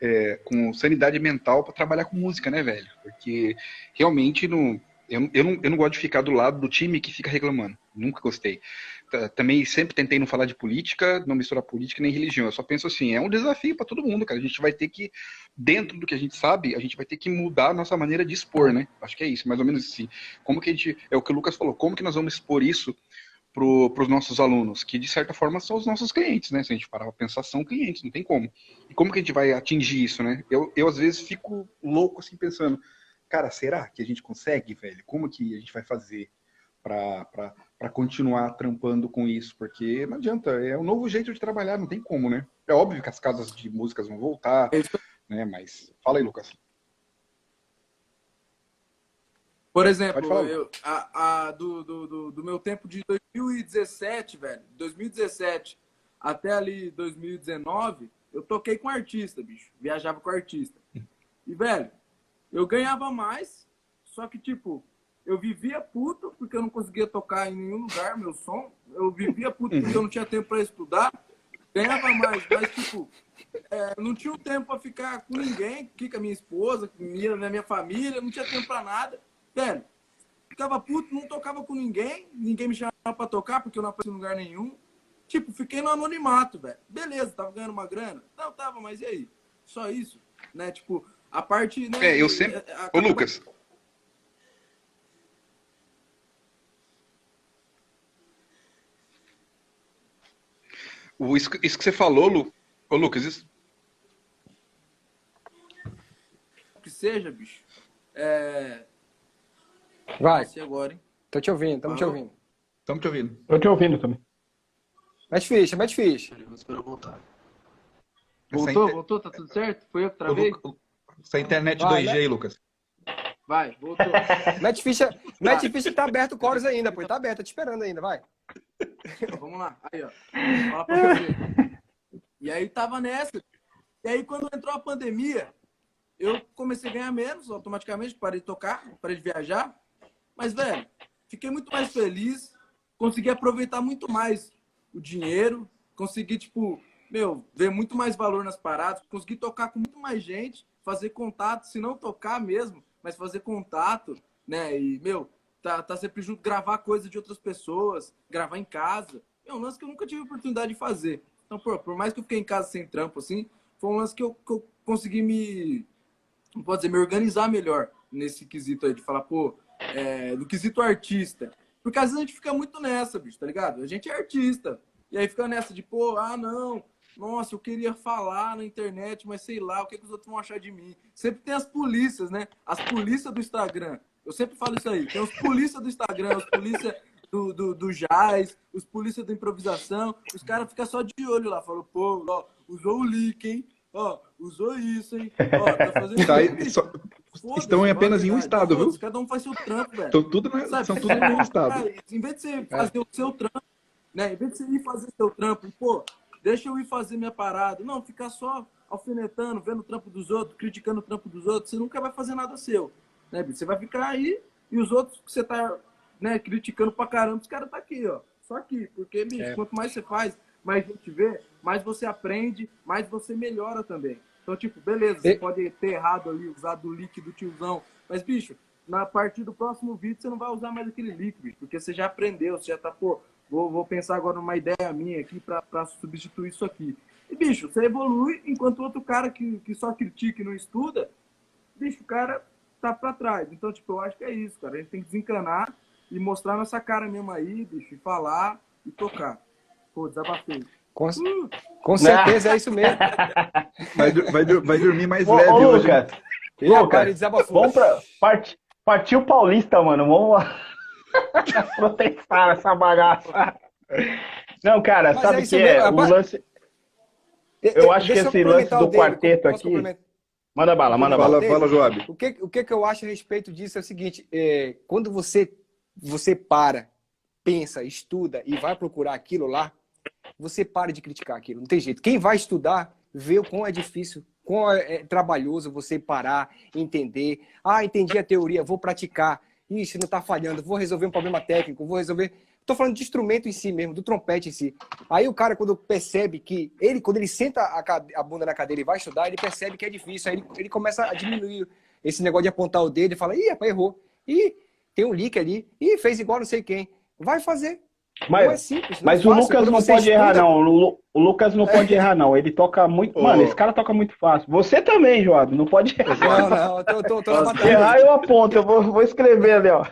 é, com sanidade mental para trabalhar com música, né, velho? Porque realmente não, eu, eu, não, eu não gosto de ficar do lado do time que fica reclamando. Nunca gostei. Também sempre tentei não falar de política, não misturar política nem religião. Eu só penso assim, é um desafio para todo mundo, cara. A gente vai ter que, dentro do que a gente sabe, a gente vai ter que mudar a nossa maneira de expor, né? Acho que é isso, mais ou menos assim. Como que a gente, é o que o Lucas falou, como que nós vamos expor isso para os nossos alunos, que de certa forma são os nossos clientes, né? Se a gente parar para pensar, são clientes, não tem como. E como que a gente vai atingir isso, né? Eu, eu às vezes fico louco assim pensando, cara, será que a gente consegue, velho? Como que a gente vai fazer para continuar trampando com isso? Porque não adianta, é um novo jeito de trabalhar, não tem como, né? É óbvio que as casas de músicas vão voltar, né? Mas fala aí, Lucas. Por exemplo, eu, a, a, do, do, do, meu tempo de 2017, velho, 2017 até ali 2019, eu toquei com artista, bicho. Viajava com artista. E, velho, eu ganhava mais, só que, tipo, eu vivia puto porque eu não conseguia tocar em nenhum lugar meu som. Eu vivia puto porque eu não tinha tempo para estudar. Ganhava mais, mas, tipo, é, não tinha tempo para ficar com ninguém, aqui com a minha esposa, com minha, minha família, não tinha tempo para nada. Velho, ficava puto, não tocava com ninguém, ninguém me chamava pra tocar porque eu não aparecia em lugar nenhum. Tipo, fiquei no anonimato, velho. Beleza, tava ganhando uma grana? Não, tava, mas e aí? Só isso, né? Tipo, a parte. Né, é, eu sempre. A, Ô, Lucas. O, isso, isso que você falou, Lu... Ô, Lucas, isso. Que seja, bicho. É, Vai. Você agora, hein? Tô te ouvindo, estamos te ouvindo. Estamos te ouvindo. Tô te ouvindo também. Mete ficha, mete ficha. Vou esperar voltar. Voltou, inter- voltou? Tá tudo certo? Foi eu que travei? Essa internet Vai, 2G, Lucas. Vai, voltou. Mete ficha, mete ficha tá aberto o Chorus ainda, pô. Tá aberto, tá te esperando ainda, vai. Vamos lá. Aí, ó. Fala pra você. E aí tava nessa. E aí, quando entrou a pandemia, eu comecei a ganhar menos automaticamente, parei de tocar, parei de viajar. Mas, velho, fiquei muito mais feliz, consegui aproveitar muito mais o dinheiro, consegui, tipo, meu, ver muito mais valor nas paradas, consegui tocar com muito mais gente, fazer contato, se não tocar mesmo, mas fazer contato, né? E, meu, tá, tá sempre junto, gravar coisa de outras pessoas, gravar em casa. É um lance que eu nunca tive oportunidade de fazer. Então, pô, por mais que eu fiquei em casa sem trampo, assim, foi um lance que eu, que eu consegui me, pode dizer, me organizar melhor nesse quesito aí, de falar, pô, é, no quesito artista. Porque às vezes a gente fica muito nessa, bicho, tá ligado? A gente é artista. E aí fica nessa de, pô, ah, não, nossa, eu queria falar na internet, mas sei lá, o que, que os outros vão achar de mim? Sempre tem as polícias, né? As polícias do Instagram. Eu sempre falo isso aí. Tem os polícias do Instagram, os polícias do, do, do jazz, os polícias da improvisação. Os caras ficam só de olho lá. Falam, pô, ó, usou o leak, hein? Ó, usou isso, hein? Ó, tá fazendo Tá aí, só- Foda-se, estão em apenas em um estado, viu? Cada um faz seu trampo, velho. São tudo, na- Sabe? são tudo no mesmo estado. Cara, em vez de você fazer o seu trampo, né? Em vez de você ir fazer seu trampo, pô, deixa eu ir fazer minha parada. Não, ficar só alfinetando, vendo o trampo dos outros, criticando o trampo dos outros, você nunca vai fazer nada seu. Né, bicho? Você vai ficar aí e os outros que você tá né, criticando pra caramba, os caras tá aqui, ó. Só aqui. Porque, bicho, É. quanto mais você faz, mais gente vê, mais você aprende, mais você melhora também. Então, tipo, beleza, você E- pode ter errado ali, usado o leak do tiozão. Mas, bicho, na partir do próximo vídeo, você não vai usar mais aquele bicho, porque você já aprendeu, você já tá, pô, vou, vou pensar agora numa ideia minha aqui pra, pra substituir isso aqui. E, bicho, você evolui enquanto o outro cara que, que só critica e não estuda, bicho, o cara tá pra trás. Então, tipo, eu acho que é isso, cara. A gente tem que desencanar e mostrar nossa cara mesmo aí, bicho, e falar e tocar. Pô, desabafei. Com, Uh, com certeza é isso mesmo. Vai, vai, vai dormir mais Ô, leve ô, hoje. Lucas, E vamos pra. Part, partiu Paulista, mano. Vamos lá. protestar essa bagaça. Não, cara, Mas sabe é que mesmo, é? O lance. Eu acho deixa que esse lance do dele, quarteto aqui-? Manda bala, manda bala. Fala, dele. fala, Joab. O que, o que que eu acho a respeito disso é o seguinte: é, quando você, você para, pensa, estuda e vai procurar aquilo lá, você para de criticar aquilo. Não tem jeito. Quem vai estudar vê o quão é difícil, quão é, é trabalhoso você parar, entender. Ah, entendi a teoria, vou praticar. Ixi, não está falhando, vou resolver um problema técnico, vou resolver. Estou falando de instrumento em si mesmo, do trompete em si. Aí o cara, quando percebe que ele, quando ele senta a, cade- a bunda na cadeira e vai estudar, ele percebe que é difícil. Aí ele, ele começa a diminuir esse negócio de apontar o dedo e fala: ih, rapaz, errou. Ih, tem um leak ali. Ih, fez igual não sei quem. Vai fazer. Não é Mas, simples. não mas é o fácil. Lucas Quando não você pode errar, estuda- não. O, Lu- o Lucas não pode errar, não. Ele toca muito. Ô. Mano, esse cara toca muito fácil. Você também, Joab, não pode errar. Não, não, eu tô, tô, tô na Se errar, eu aponto. Eu vou, vou escrever ali, ó.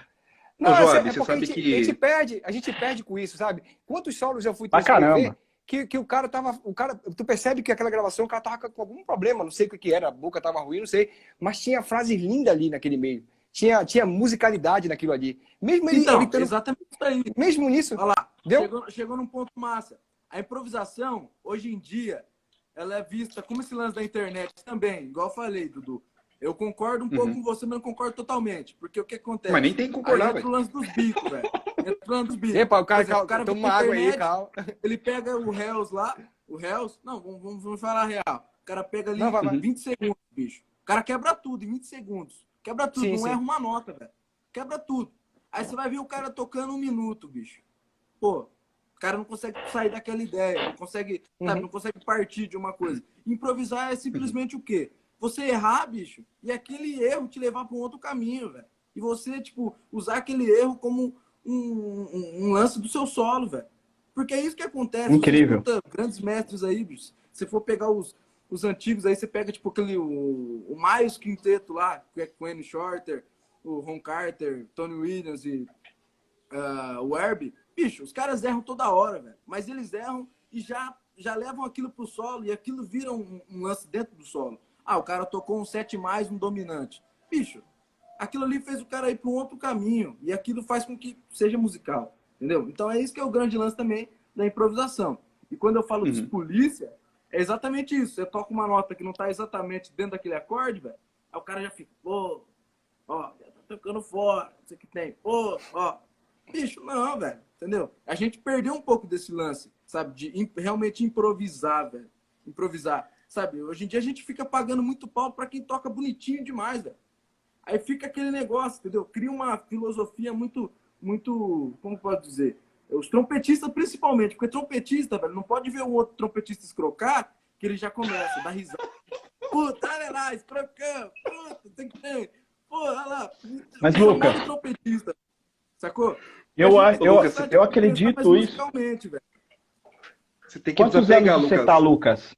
Não, Ô, é, Joab, é você porque a sabe gente, que- a gente perde, a gente perde com isso, sabe? Quantos solos eu fui Pra transcrever caramba. que, que o cara tava, o cara, tu percebe que aquela gravação o cara tava com algum problema, não sei o que que era, a boca tava ruim, não sei, mas tinha frases lindas ali naquele meio. Tinha, tinha musicalidade naquilo ali. Mesmo ele, Então, ele tendo- exatamente isso aí. mesmo nisso, Olha lá, Deu? chegou, chegou num ponto massa. A improvisação, hoje em dia, ela é vista como esse lance da internet também, igual eu falei, Dudu. Eu concordo um pouco com você, mas não concordo totalmente. Porque o que acontece? Mas nem tem que Aí concordar, entra o velho. lance dos bicos, velho. Entra o lance dos bicos. epa, o cara, exemplo, toma vai uma pra água aí, internet, calma. Ele pega o Hells lá, o Hells, não, vamos, vamos, falar real. O cara pega ali Não, vai, vai. 20 segundos, bicho. O cara quebra tudo em 20 segundos. Quebra tudo, Sim, não sim. erra uma nota, velho. Quebra tudo. Aí você vai ver o cara tocando um minuto, bicho. Pô, o cara não consegue sair daquela ideia, não consegue, sabe, Uhum. não consegue partir de uma coisa. Improvisar é simplesmente o quê? Você errar, bicho, e aquele erro te levar para um outro caminho, velho. E você, tipo, usar aquele erro como um, um- um lance do seu solo, velho. Porque é isso que acontece. Incrível. Você escuta grandes mestres aí, bicho. Se for pegar os, os antigos aí, você pega, tipo, aquele, o, o Miles Quinteto lá, que é Quinn Shorter, o Ron Carter, Tony Williams e ah, o Herbie. Bicho, os caras erram toda hora, velho. Mas eles erram e já, já levam aquilo pro solo e aquilo vira um, um lance dentro do solo. Ah, o cara tocou um 7 mais, um dominante. Bicho, aquilo ali fez o cara ir para um outro caminho. E aquilo faz com que seja musical. Entendeu? Então é isso que é o grande lance também da improvisação. E quando eu falo uhum. de polícia, é exatamente isso. Você toca uma nota que não está exatamente dentro daquele acorde, velho. Aí o cara já fica, pô, ó, tá tocando fora, isso que tem, pô, ó. Bicho, não, velho, entendeu? A gente perdeu um pouco desse lance, sabe? De realmente improvisar, velho. Improvisar, sabe? Hoje em dia a gente fica pagando muito pau para quem toca bonitinho demais, velho. Aí fica aquele negócio, entendeu? Cria uma filosofia muito, muito, como pode dizer? Os trompetistas, principalmente, porque trompetista, velho, não pode ver o outro trompetista escrocar, que ele já começa a dar risada. Puta, olha lá, escrocão, puta, tem que ter. Pô, olha lá. Mas, Lucas. Trompetista, sacou? Eu, eu, eu, eu acredito isso. Você tem que Quantos anos Lucas. você tá, Lucas?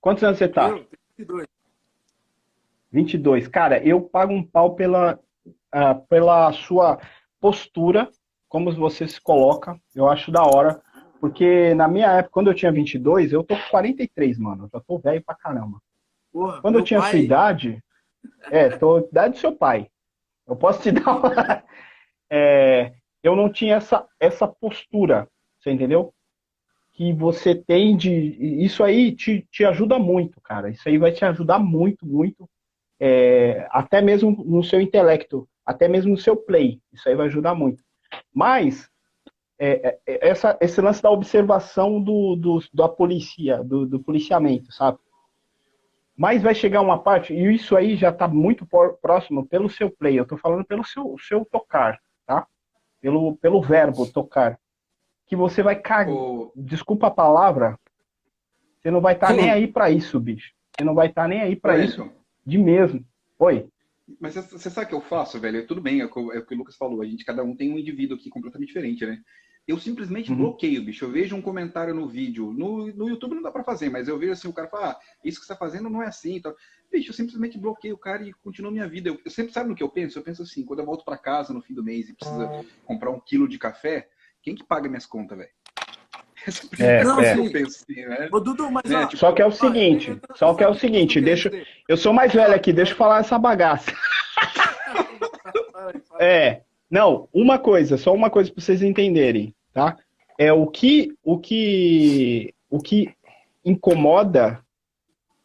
Quantos anos você tá? Eu, 22. 22. Cara, eu pago um pau pela, uh, pela sua postura como você se coloca, eu acho da hora. Porque na minha época, quando eu tinha 22, eu tô com 43, mano. Eu já tô velho pra caramba. Porra, quando eu tinha pai... sua idade, é, tô idade do seu pai. Eu posso te dar uma... é, eu não tinha essa, essa postura, você entendeu? Que você tem de. Isso aí te, te ajuda muito, cara. Isso aí vai te ajudar muito, muito. É, até mesmo no seu intelecto, até mesmo no seu play. Isso aí vai ajudar muito. Mas é, é, é, essa, esse lance da observação do, do da polícia, do, do, policiamento, sabe? Mas vai chegar uma parte, e isso aí já está muito próximo pelo seu play, eu estou falando pelo seu, seu tocar, tá? Pelo, pelo verbo tocar. Que você vai cagar. Desculpa a palavra, você não vai estar tá nem aí para isso, bicho. Você não vai estar tá nem aí para isso de mesmo. Oi. Mas você sabe o que eu faço, velho? Tudo bem, é o, que, é o que o Lucas falou. A gente, cada um tem um indivíduo aqui completamente diferente, né? Eu simplesmente uhum. bloqueio, bicho. Eu vejo um comentário no vídeo. No, no YouTube não dá pra fazer, mas eu vejo assim, o cara fala, ah, isso que você tá fazendo não é assim. Então, bicho, eu simplesmente bloqueio o cara e continuo minha vida. Eu, eu sempre sabe no que eu penso? Eu penso assim, quando eu volto para casa no fim do mês e precisa comprar um quilo de café, quem que paga minhas contas, velho? É, não, é. Eu penso assim, né? Dudu, mas, né? Tipo, só que é o seguinte, só que é o seguinte, deixa, eu sou mais velho aqui, deixa eu falar essa bagaça. é, não, uma coisa, só uma coisa para vocês entenderem, tá? É o que, o que, o que incomoda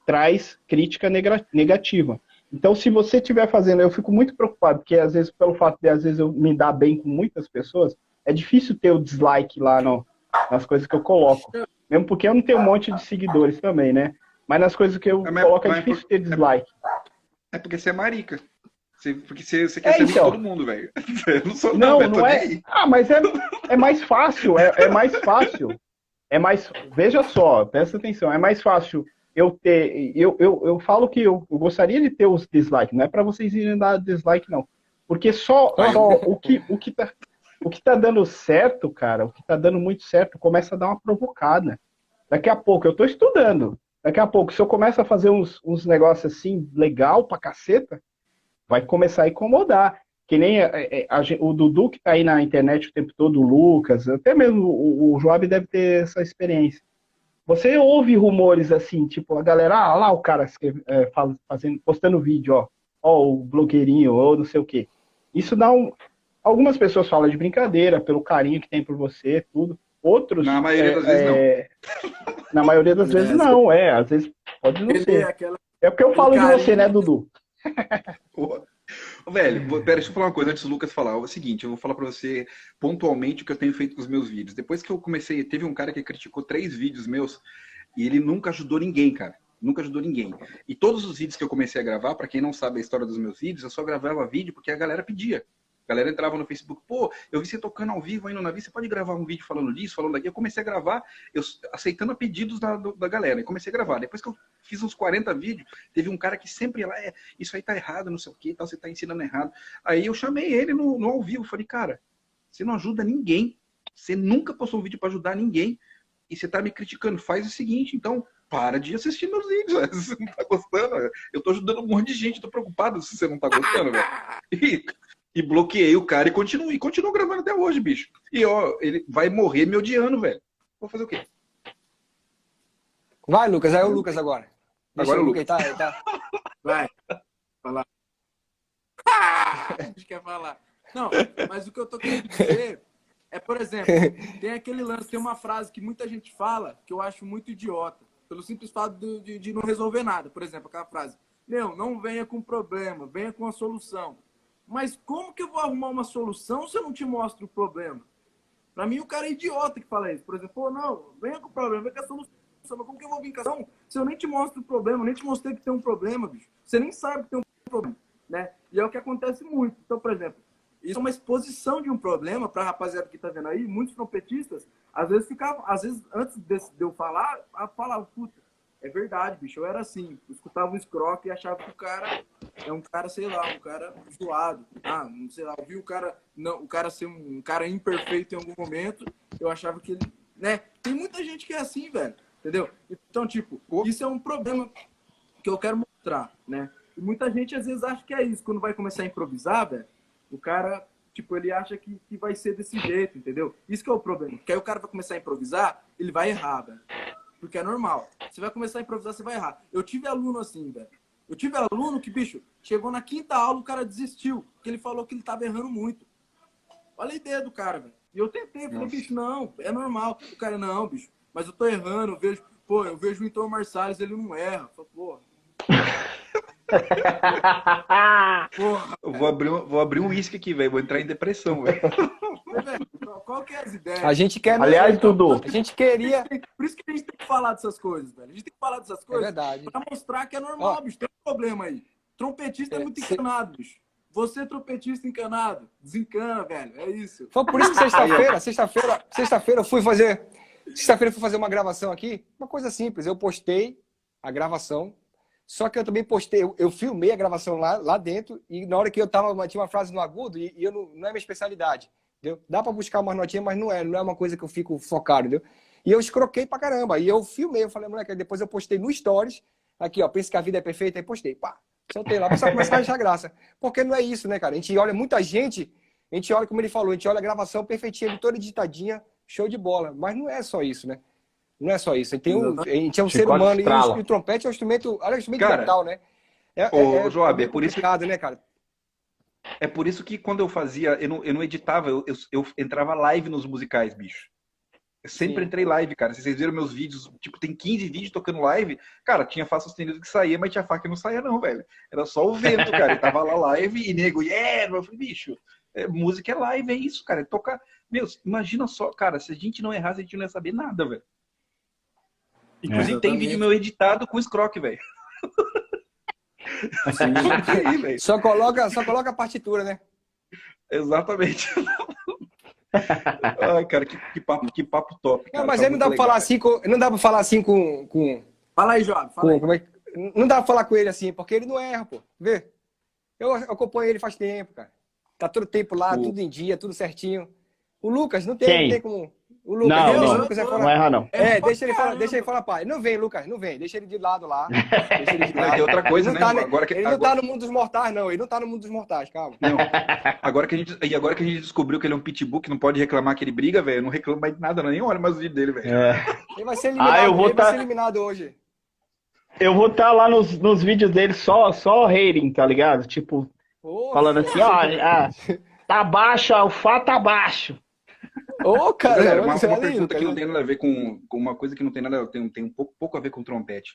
traz crítica negativa. Então, se você estiver fazendo, eu fico muito preocupado, porque às vezes, pelo fato de às vezes eu me dar bem com muitas pessoas, é difícil ter o dislike lá no, nas coisas que eu coloco. Mesmo porque eu não tenho um monte de seguidores também, né? Mas nas coisas que eu é, coloco é difícil ter dislike. É porque você é marica. Você, porque você, você quer é, ser então. todo mundo, velho. Eu não sou não, não, não é. Ah, mas é, é mais fácil, é, é mais fácil. É mais. Veja só, presta atenção, é mais fácil eu ter. Eu, eu, eu falo que eu, eu gostaria de ter os dislikes, não é para vocês irem dar dislike, não. Porque só, só o, que, o, que tá, o que tá dando certo, cara, o que tá dando muito certo, começa a dar uma provocada. Daqui a pouco, eu tô estudando. Daqui a pouco, se eu começo a fazer uns, uns negócios assim, legal pra caceta, vai começar a incomodar. Que nem a, a, a, o Dudu que tá aí na internet o tempo todo, o Lucas, até mesmo o, o Joab deve ter essa experiência. Você ouve rumores assim, tipo, a galera, ah, lá o cara é, fazendo, postando vídeo, ó, ó, o blogueirinho, ou não sei o quê. Isso dá um, Algumas pessoas falam de brincadeira, pelo carinho que tem por você, tudo. Outros. Na maioria é, das vezes é... não. Na maioria das vezes não, é. Às vezes pode não Ele ser. É, aquela... é porque eu falo de você, né, Dudu? Velho, pera, deixa eu falar uma coisa antes do Lucas falar. É o seguinte, eu vou falar para você pontualmente o que eu tenho feito com os meus vídeos. Depois que eu comecei, teve um cara que criticou três vídeos meus e ele nunca ajudou ninguém, cara. Nunca ajudou ninguém. E todos os vídeos que eu comecei a gravar, para quem não sabe a história dos meus vídeos, eu só gravava vídeo porque a galera pedia. A galera entrava no Facebook, pô, eu vi você tocando ao vivo aí no navio, você pode gravar um vídeo falando disso, falando daqui. Eu comecei a gravar, eu, aceitando pedidos da, da galera, e comecei a gravar. Depois que eu fiz uns 40 vídeos, teve um cara que sempre ia lá, é, isso aí tá errado, não sei o que, tal, você tá ensinando errado. Aí eu chamei ele no, no ao vivo, falei, cara, você não ajuda ninguém, você nunca postou um vídeo para ajudar ninguém, e você tá me criticando, faz o seguinte, então, para de assistir meus vídeos. Você não tá gostando, eu tô ajudando um monte de gente, tô preocupado se você não tá gostando, velho. E bloqueei o cara e continuo, e continuo gravando até hoje, bicho. E ó, ele vai morrer me odiando, velho. Vou fazer o quê? Vai, Lucas, é o Lucas agora. Deixa agora é o Lucas. Tá, tá. Vai. Fala. a gente quer falar. Não, mas o que eu tô querendo dizer é, por exemplo, tem aquele lance, tem uma frase que muita gente fala que eu acho muito idiota, pelo simples fato de, de, de não resolver nada. Por exemplo, aquela frase: Meu, não venha com problema, venha com a solução. Mas como que eu vou arrumar uma solução se eu não te mostro o problema? Para mim, o cara é idiota que fala isso. Por exemplo, não, venha com o problema, venha com a solução. Mas como que eu vou vir com a solução se eu nem te mostro o problema, nem te mostrei que tem um problema, bicho? Você nem sabe que tem um problema, né? E é o que acontece muito. Então, por exemplo, isso é uma exposição de um problema para a rapaziada que está vendo aí. Muitos trompetistas, às vezes ficavam, às vezes antes de, eu falar, falava, puta, é verdade, bicho, eu era assim. Eu escutava um escroque e achava que o cara é um cara, sei lá, um cara zoado. Ah, não sei lá, eu vi o cara, não, o cara ser um, um cara imperfeito em algum momento, eu achava que ele, né? Tem muita gente que é assim, velho, entendeu? Então, tipo, isso é um problema que eu quero mostrar, né? E muita gente às vezes acha que é isso, quando vai começar a improvisar, velho, o cara, tipo, ele acha que, que vai ser desse jeito, entendeu? Isso que é o problema. Porque aí o cara vai começar a improvisar, ele vai errar, velho. Porque é normal. Você vai começar a improvisar, você vai errar. Eu tive aluno assim, velho. Eu tive aluno que, bicho, chegou na quinta aula, o cara desistiu. Porque ele falou que ele tava errando muito. Olha a ideia do cara, velho. E eu tentei, falei, bicho, não, é normal. O cara, não, bicho, mas eu tô errando, eu vejo, pô, eu vejo o Então Marsalis, ele não erra. Eu porra. vou abrir, vou abrir um uísque aqui, velho. Vou entrar em depressão, velho. Qual que é as ideias? A gente quer. Aliás, tudo. A gente queria. Por isso que a gente tem que falar dessas coisas, velho. A gente tem que falar dessas coisas. É verdade. Pra mostrar que é normal, Ó, bicho. Tem um problema aí. Trompetista é, é muito encanado, bicho. Você, trompetista encanado, desencana, velho. É isso. Foi por isso que sexta-feira, sexta-feira, sexta-feira eu fui fazer. Sexta-feira eu fui fazer uma gravação aqui. Uma coisa simples. Eu postei a gravação só que eu também postei, eu, eu, filmei a gravação lá, lá dentro, e na hora que eu tava, tinha uma frase no agudo, e, e eu não, não é minha especialidade. Entendeu? Dá para buscar uma notinha, mas não é, não é uma coisa que eu fico focado, entendeu? E eu escroquei pra caramba. E eu filmei, eu falei, moleque, depois eu postei no Stories, aqui, ó, pensa que a vida é perfeita, aí postei, pá, soltei lá, pra começar a achar graça. Porque não é isso, né, cara? A gente olha muita gente, a gente olha, como ele falou, a gente olha a gravação perfeitinha, toda editadinha, show de bola. Mas não é só isso, né? Não é só isso. A gente, tem um, a gente é um ser humano e o, trompete é um instrumento, olha, é um instrumento cara, mental, né? É, ô, é, Joab, é, é por isso que... né, cara? É por isso que quando eu fazia, eu não, eu não editava, eu, eu, eu entrava live nos musicais, bicho. Eu sempre Sim. entrei live, cara. Vocês viram meus vídeos, tipo, tem 15 vídeos tocando live. Cara, tinha Fá sustenido que saía, mas tinha Fá que não saía, não, velho. Era só o vento, cara. Eu tava lá live e nego, yeah! Eu falei, bicho, é, música é live, é isso, cara. É tocar. Meu, imagina só, cara, se a gente não errasse, a gente não ia saber nada, velho. Inclusive, é, tem vídeo meu editado com Scrock, velho. só, coloca, só coloca a partitura, né? Exatamente. Ai, cara, que, que, papo, que papo top. Cara. Não, mas tá aí não dá pra falar assim com. Não dá pra falar assim com. com fala aí, João. Fala com, aí. É, não dá pra falar com ele assim, porque ele não erra, pô. Vê? Eu acompanho ele faz tempo, cara. Tá todo tempo lá, tudo em dia, tudo certinho. O Lucas não tem, não tem como. O Lucas, não, não, Lucas é não erra, não. É, deixa ele falar, deixa ele falar, pai. Não vem, Lucas, não vem. Deixa ele de lado lá. Deixa ele de lado. outra coisa, ele né? Tá, agora que, ele agora... não tá no mundo dos mortais, não. Ele não tá no mundo dos mortais, calma. Não. Agora que a gente, e agora que a gente descobriu que ele é um pitbull, que não pode reclamar que ele briga, velho, não reclama mais de nada, não. nem olha mais o vídeo dele, velho. É. Ele vai ser eliminado, ah, eu vou ele tá... vai ser eliminado hoje. Eu vou estar tá lá nos, nos vídeos dele só, só hating, tá ligado? Tipo, falando assim, ó, ah, tá baixo, o fato tá baixo. Ô, oh, cara, Galera, uma, uma pergunta que não tem nada a ver com, com uma coisa que não tem nada tem, tem um pouco, pouco a ver com trompete.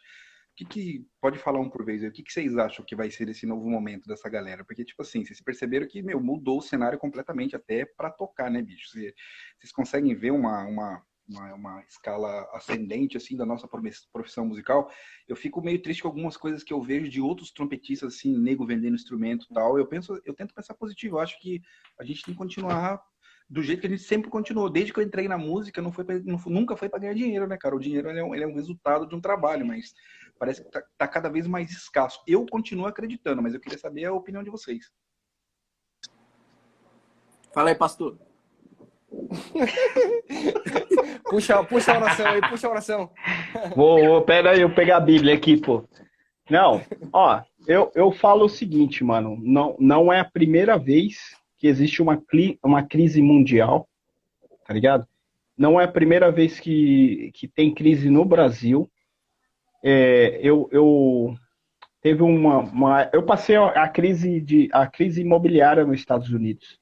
O que, que pode falar um por vez? O que, que vocês acham que vai ser esse novo momento dessa galera? Porque, tipo assim, vocês perceberam que, meu, mudou o cenário completamente até para tocar, né, bicho? Vocês, vocês conseguem ver uma, uma, uma, uma, escala ascendente, assim, da nossa profissão musical. Eu fico meio triste com algumas coisas que eu vejo de outros trompetistas, assim, nego vendendo instrumento e tal. Eu penso, eu tento pensar positivo. Eu acho que a gente tem que continuar do jeito que a gente sempre continuou. Desde que eu entrei na música, não foi pra, não, nunca foi para ganhar dinheiro, né, cara? O dinheiro ele é, um, ele é, um, resultado de um trabalho, mas parece que tá, tá, cada vez mais escasso. Eu continuo acreditando, mas eu queria saber a opinião de vocês. Fala aí, pastor. puxa, puxa a oração aí, puxa a oração. Vou, vou, pera aí, eu pegar a Bíblia aqui, pô. Não, ó, eu, eu falo o seguinte, mano, não, não é a primeira vez que existe uma, uma crise mundial, tá ligado? Não é a primeira vez que, que tem crise no Brasil. É, eu, eu, teve uma, uma, eu passei a crise de a crise imobiliária nos Estados Unidos,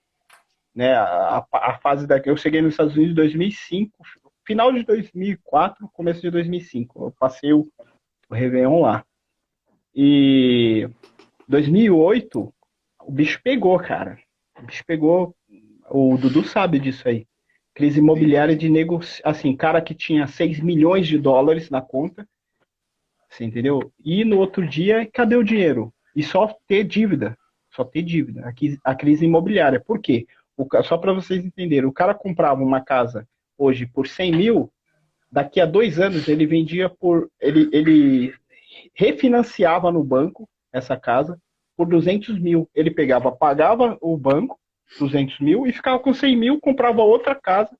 né? A, a, fase da eu cheguei nos Estados Unidos em 2005, final de 2004, começo de 2005. Eu passei o, o Réveillon lá. E 2008 o bicho pegou, cara. O bicho pegou. O Dudu sabe disso aí. Crise imobiliária de negócio, assim, cara que tinha 6 milhões de dólares na conta, você entendeu? E no outro dia, cadê o dinheiro? E só ter dívida, só ter dívida. A crise imobiliária. Por quê? O, só para vocês entenderem, o cara comprava uma casa hoje por 100 mil, daqui a dois anos ele vendia por. Ele, ele refinanciava no banco essa casa por 200 mil. Ele pegava, pagava o banco 200 mil e ficava com 100 mil, comprava outra casa.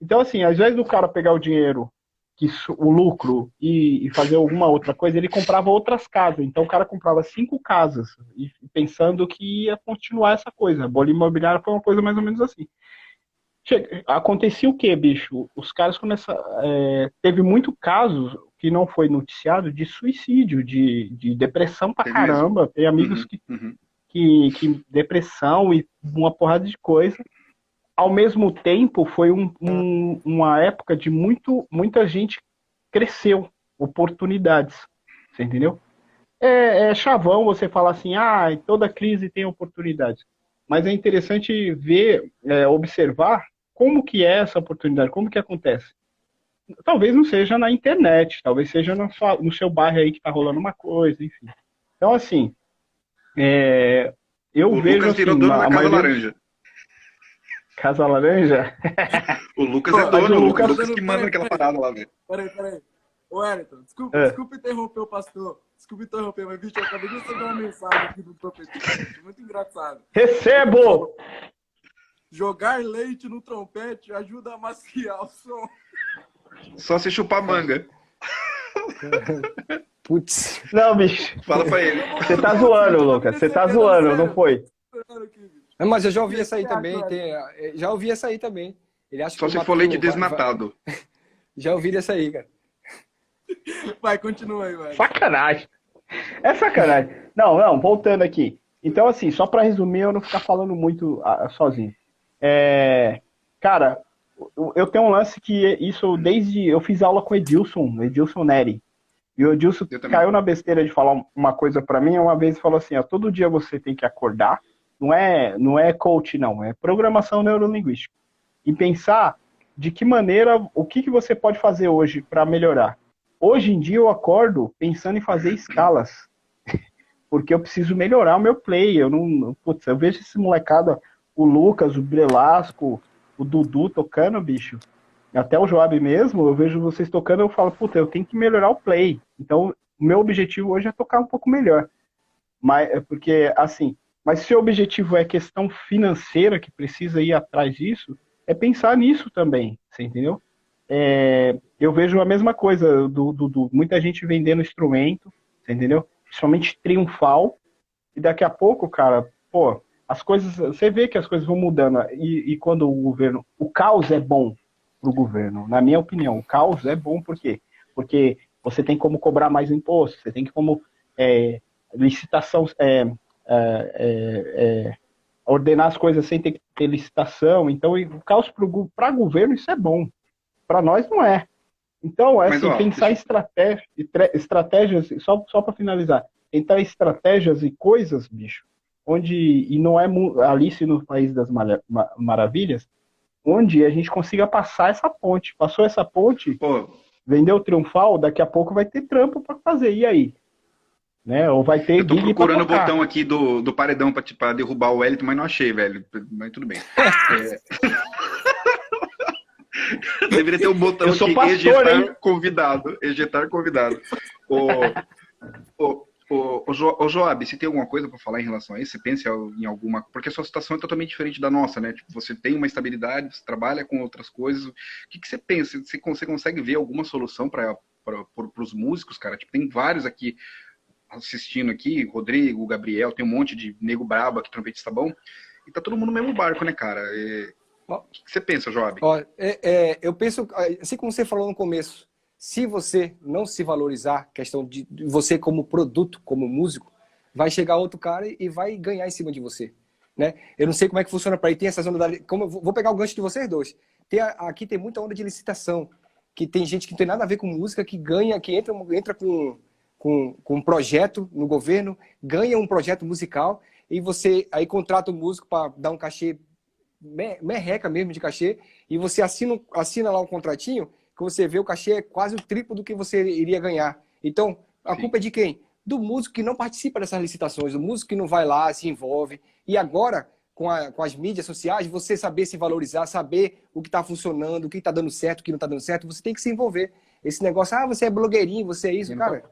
Então, assim, às vezes o cara pegar o dinheiro, que o lucro e, e, fazer alguma outra coisa, ele comprava outras casas. Então, o cara comprava cinco casas e pensando que ia continuar essa coisa. A bolha imobiliária foi uma coisa mais ou menos assim. Chega, acontecia o que, bicho? Os caras começaram. É, teve muito casos que não foi noticiado de suicídio, de, de depressão pra caramba. Tem amigos uhum, que, uhum que, que depressão e uma porrada de coisa. Ao mesmo tempo, foi um, um, uma época de muito, muita gente cresceu, oportunidades. Você entendeu? É, é chavão você falar assim, ah, toda crise tem oportunidades. Mas é interessante ver, é, observar como que é essa oportunidade, como que acontece. Talvez não seja na internet, talvez seja no, sua, no seu bairro aí que está rolando uma coisa, enfim. Então, assim, é, eu o vejo. Lucas virou assim, dono da Casa maioria... Laranja. Casa Laranja? o Lucas é dono, o Lucas, Lucas que manda naquela parada lá, velho. Peraí, peraí. Ô, Wellington, desculpa, é. desculpa interromper o pastor. Desculpa interromper, mas, bicho, eu acabei de receber uma mensagem aqui do trompete. Muito engraçado. Recebo! Jogar leite no trompete ajuda a maciar o som. Só se chupar manga. Putz. Não, bicho. Fala pra ele. Você tá zoando, Lucas. Você tá zoando, não foi? Não, mas eu já ouvi essa aí também. Tem, eh, já ouvi essa aí também. Ele acha Só se for leite desnatado. Vai... Já ouvi dessa aí, cara. Vai, continua aí, vai. Sacanagem. É sacanagem. Não, não, voltando aqui. Então, assim, só para resumir, eu não ficar falando muito uh, sozinho. É, cara, eu tenho um lance que isso desde. Eu fiz aula com o Edilson, Edilson Neri. E o Edilson caiu na besteira de falar uma coisa para mim, uma vez falou assim, ó, todo dia você tem que acordar, não é, não é coach não, é programação neurolinguística. E pensar de que maneira, o que, que você pode fazer hoje para melhorar. Hoje em dia eu acordo pensando em fazer escalas, porque eu preciso melhorar o meu play. Eu não, putz, eu vejo esse molecada, o Lucas, o Brelasco, o Dudu tocando, bicho até o Joab mesmo, eu vejo vocês tocando, eu falo, puta, eu tenho que melhorar o play. Então, o meu objetivo hoje é tocar um pouco melhor. Mas, é porque, assim, mas se o objetivo é questão financeira, que precisa ir atrás disso, é pensar nisso também, você entendeu? É, eu vejo a mesma coisa, do, do, muita gente vendendo instrumento, você entendeu? Principalmente triunfal, e daqui a pouco, cara, pô, as coisas, você vê que as coisas vão mudando, e, e quando o governo, o caos é bom, para o governo. Na minha opinião, o caos é bom por quê? Porque você tem como cobrar mais imposto, você tem como é, licitação, é, é, é, é ordenar as coisas sem ter que ter licitação. Então, o caos para governo isso é bom. Para nós não é. Então, é assim, ó, pensar estratégia, estratégias, só, só para finalizar, tentar estratégias e coisas, bicho, onde, e não é Alice no País das Maravilhas, onde a gente consiga passar essa ponte. Passou essa ponte, Pô. vendeu o triunfal, daqui a pouco vai ter trampo para fazer. E aí? Né? Ou vai ter Eu tô procurando o botão aqui do, do paredão para derrubar o Wellington, mas não achei, velho. Mas tudo bem. é... Deveria ter um botão Eu sou pastor, ejetar hein? convidado. Ejetar convidado. O, o, o, o, jo, o Joab, você tem alguma coisa para falar em relação a isso? Você pensa em alguma... Porque a sua situação é totalmente diferente da nossa, né? Tipo, você tem uma estabilidade, você trabalha com outras coisas. O que, que você pensa? Você, você consegue ver alguma solução para os músicos, cara? Tipo, tem vários aqui assistindo aqui, Rodrigo, Gabriel, tem um monte de nego brabo aqui, trompetista bom. E tá todo mundo no mesmo barco, né, cara? É... O que, que você pensa, Joab? Ó, é, é, eu penso, assim como você falou no começo, se você não se valorizar, questão de você como produto, como músico, vai chegar outro cara e vai ganhar em cima de você. Né? Eu não sei como é que funciona para aí. Tem essa zona da. Como, vou pegar o gancho de vocês dois. Tem, aqui tem muita onda de licitação. Que tem gente que não tem nada a ver com música, que ganha, que entra, entra com, com, com um projeto no governo, ganha um projeto musical, e você aí contrata o um músico para dar um cachê merreca mesmo de cachê, e você assina, assina lá um contratinho, que você vê o cachê é quase o triplo do que você iria ganhar. Então, a Sim. culpa é de quem? Do músico que não participa dessas licitações, do músico que não vai lá, se envolve. E agora, com, a, com as mídias sociais, você saber se valorizar, saber o que está funcionando, o que está dando certo, o que não está dando certo, você tem que se envolver. Esse negócio, ah, você é blogueirinho, você é isso, cara.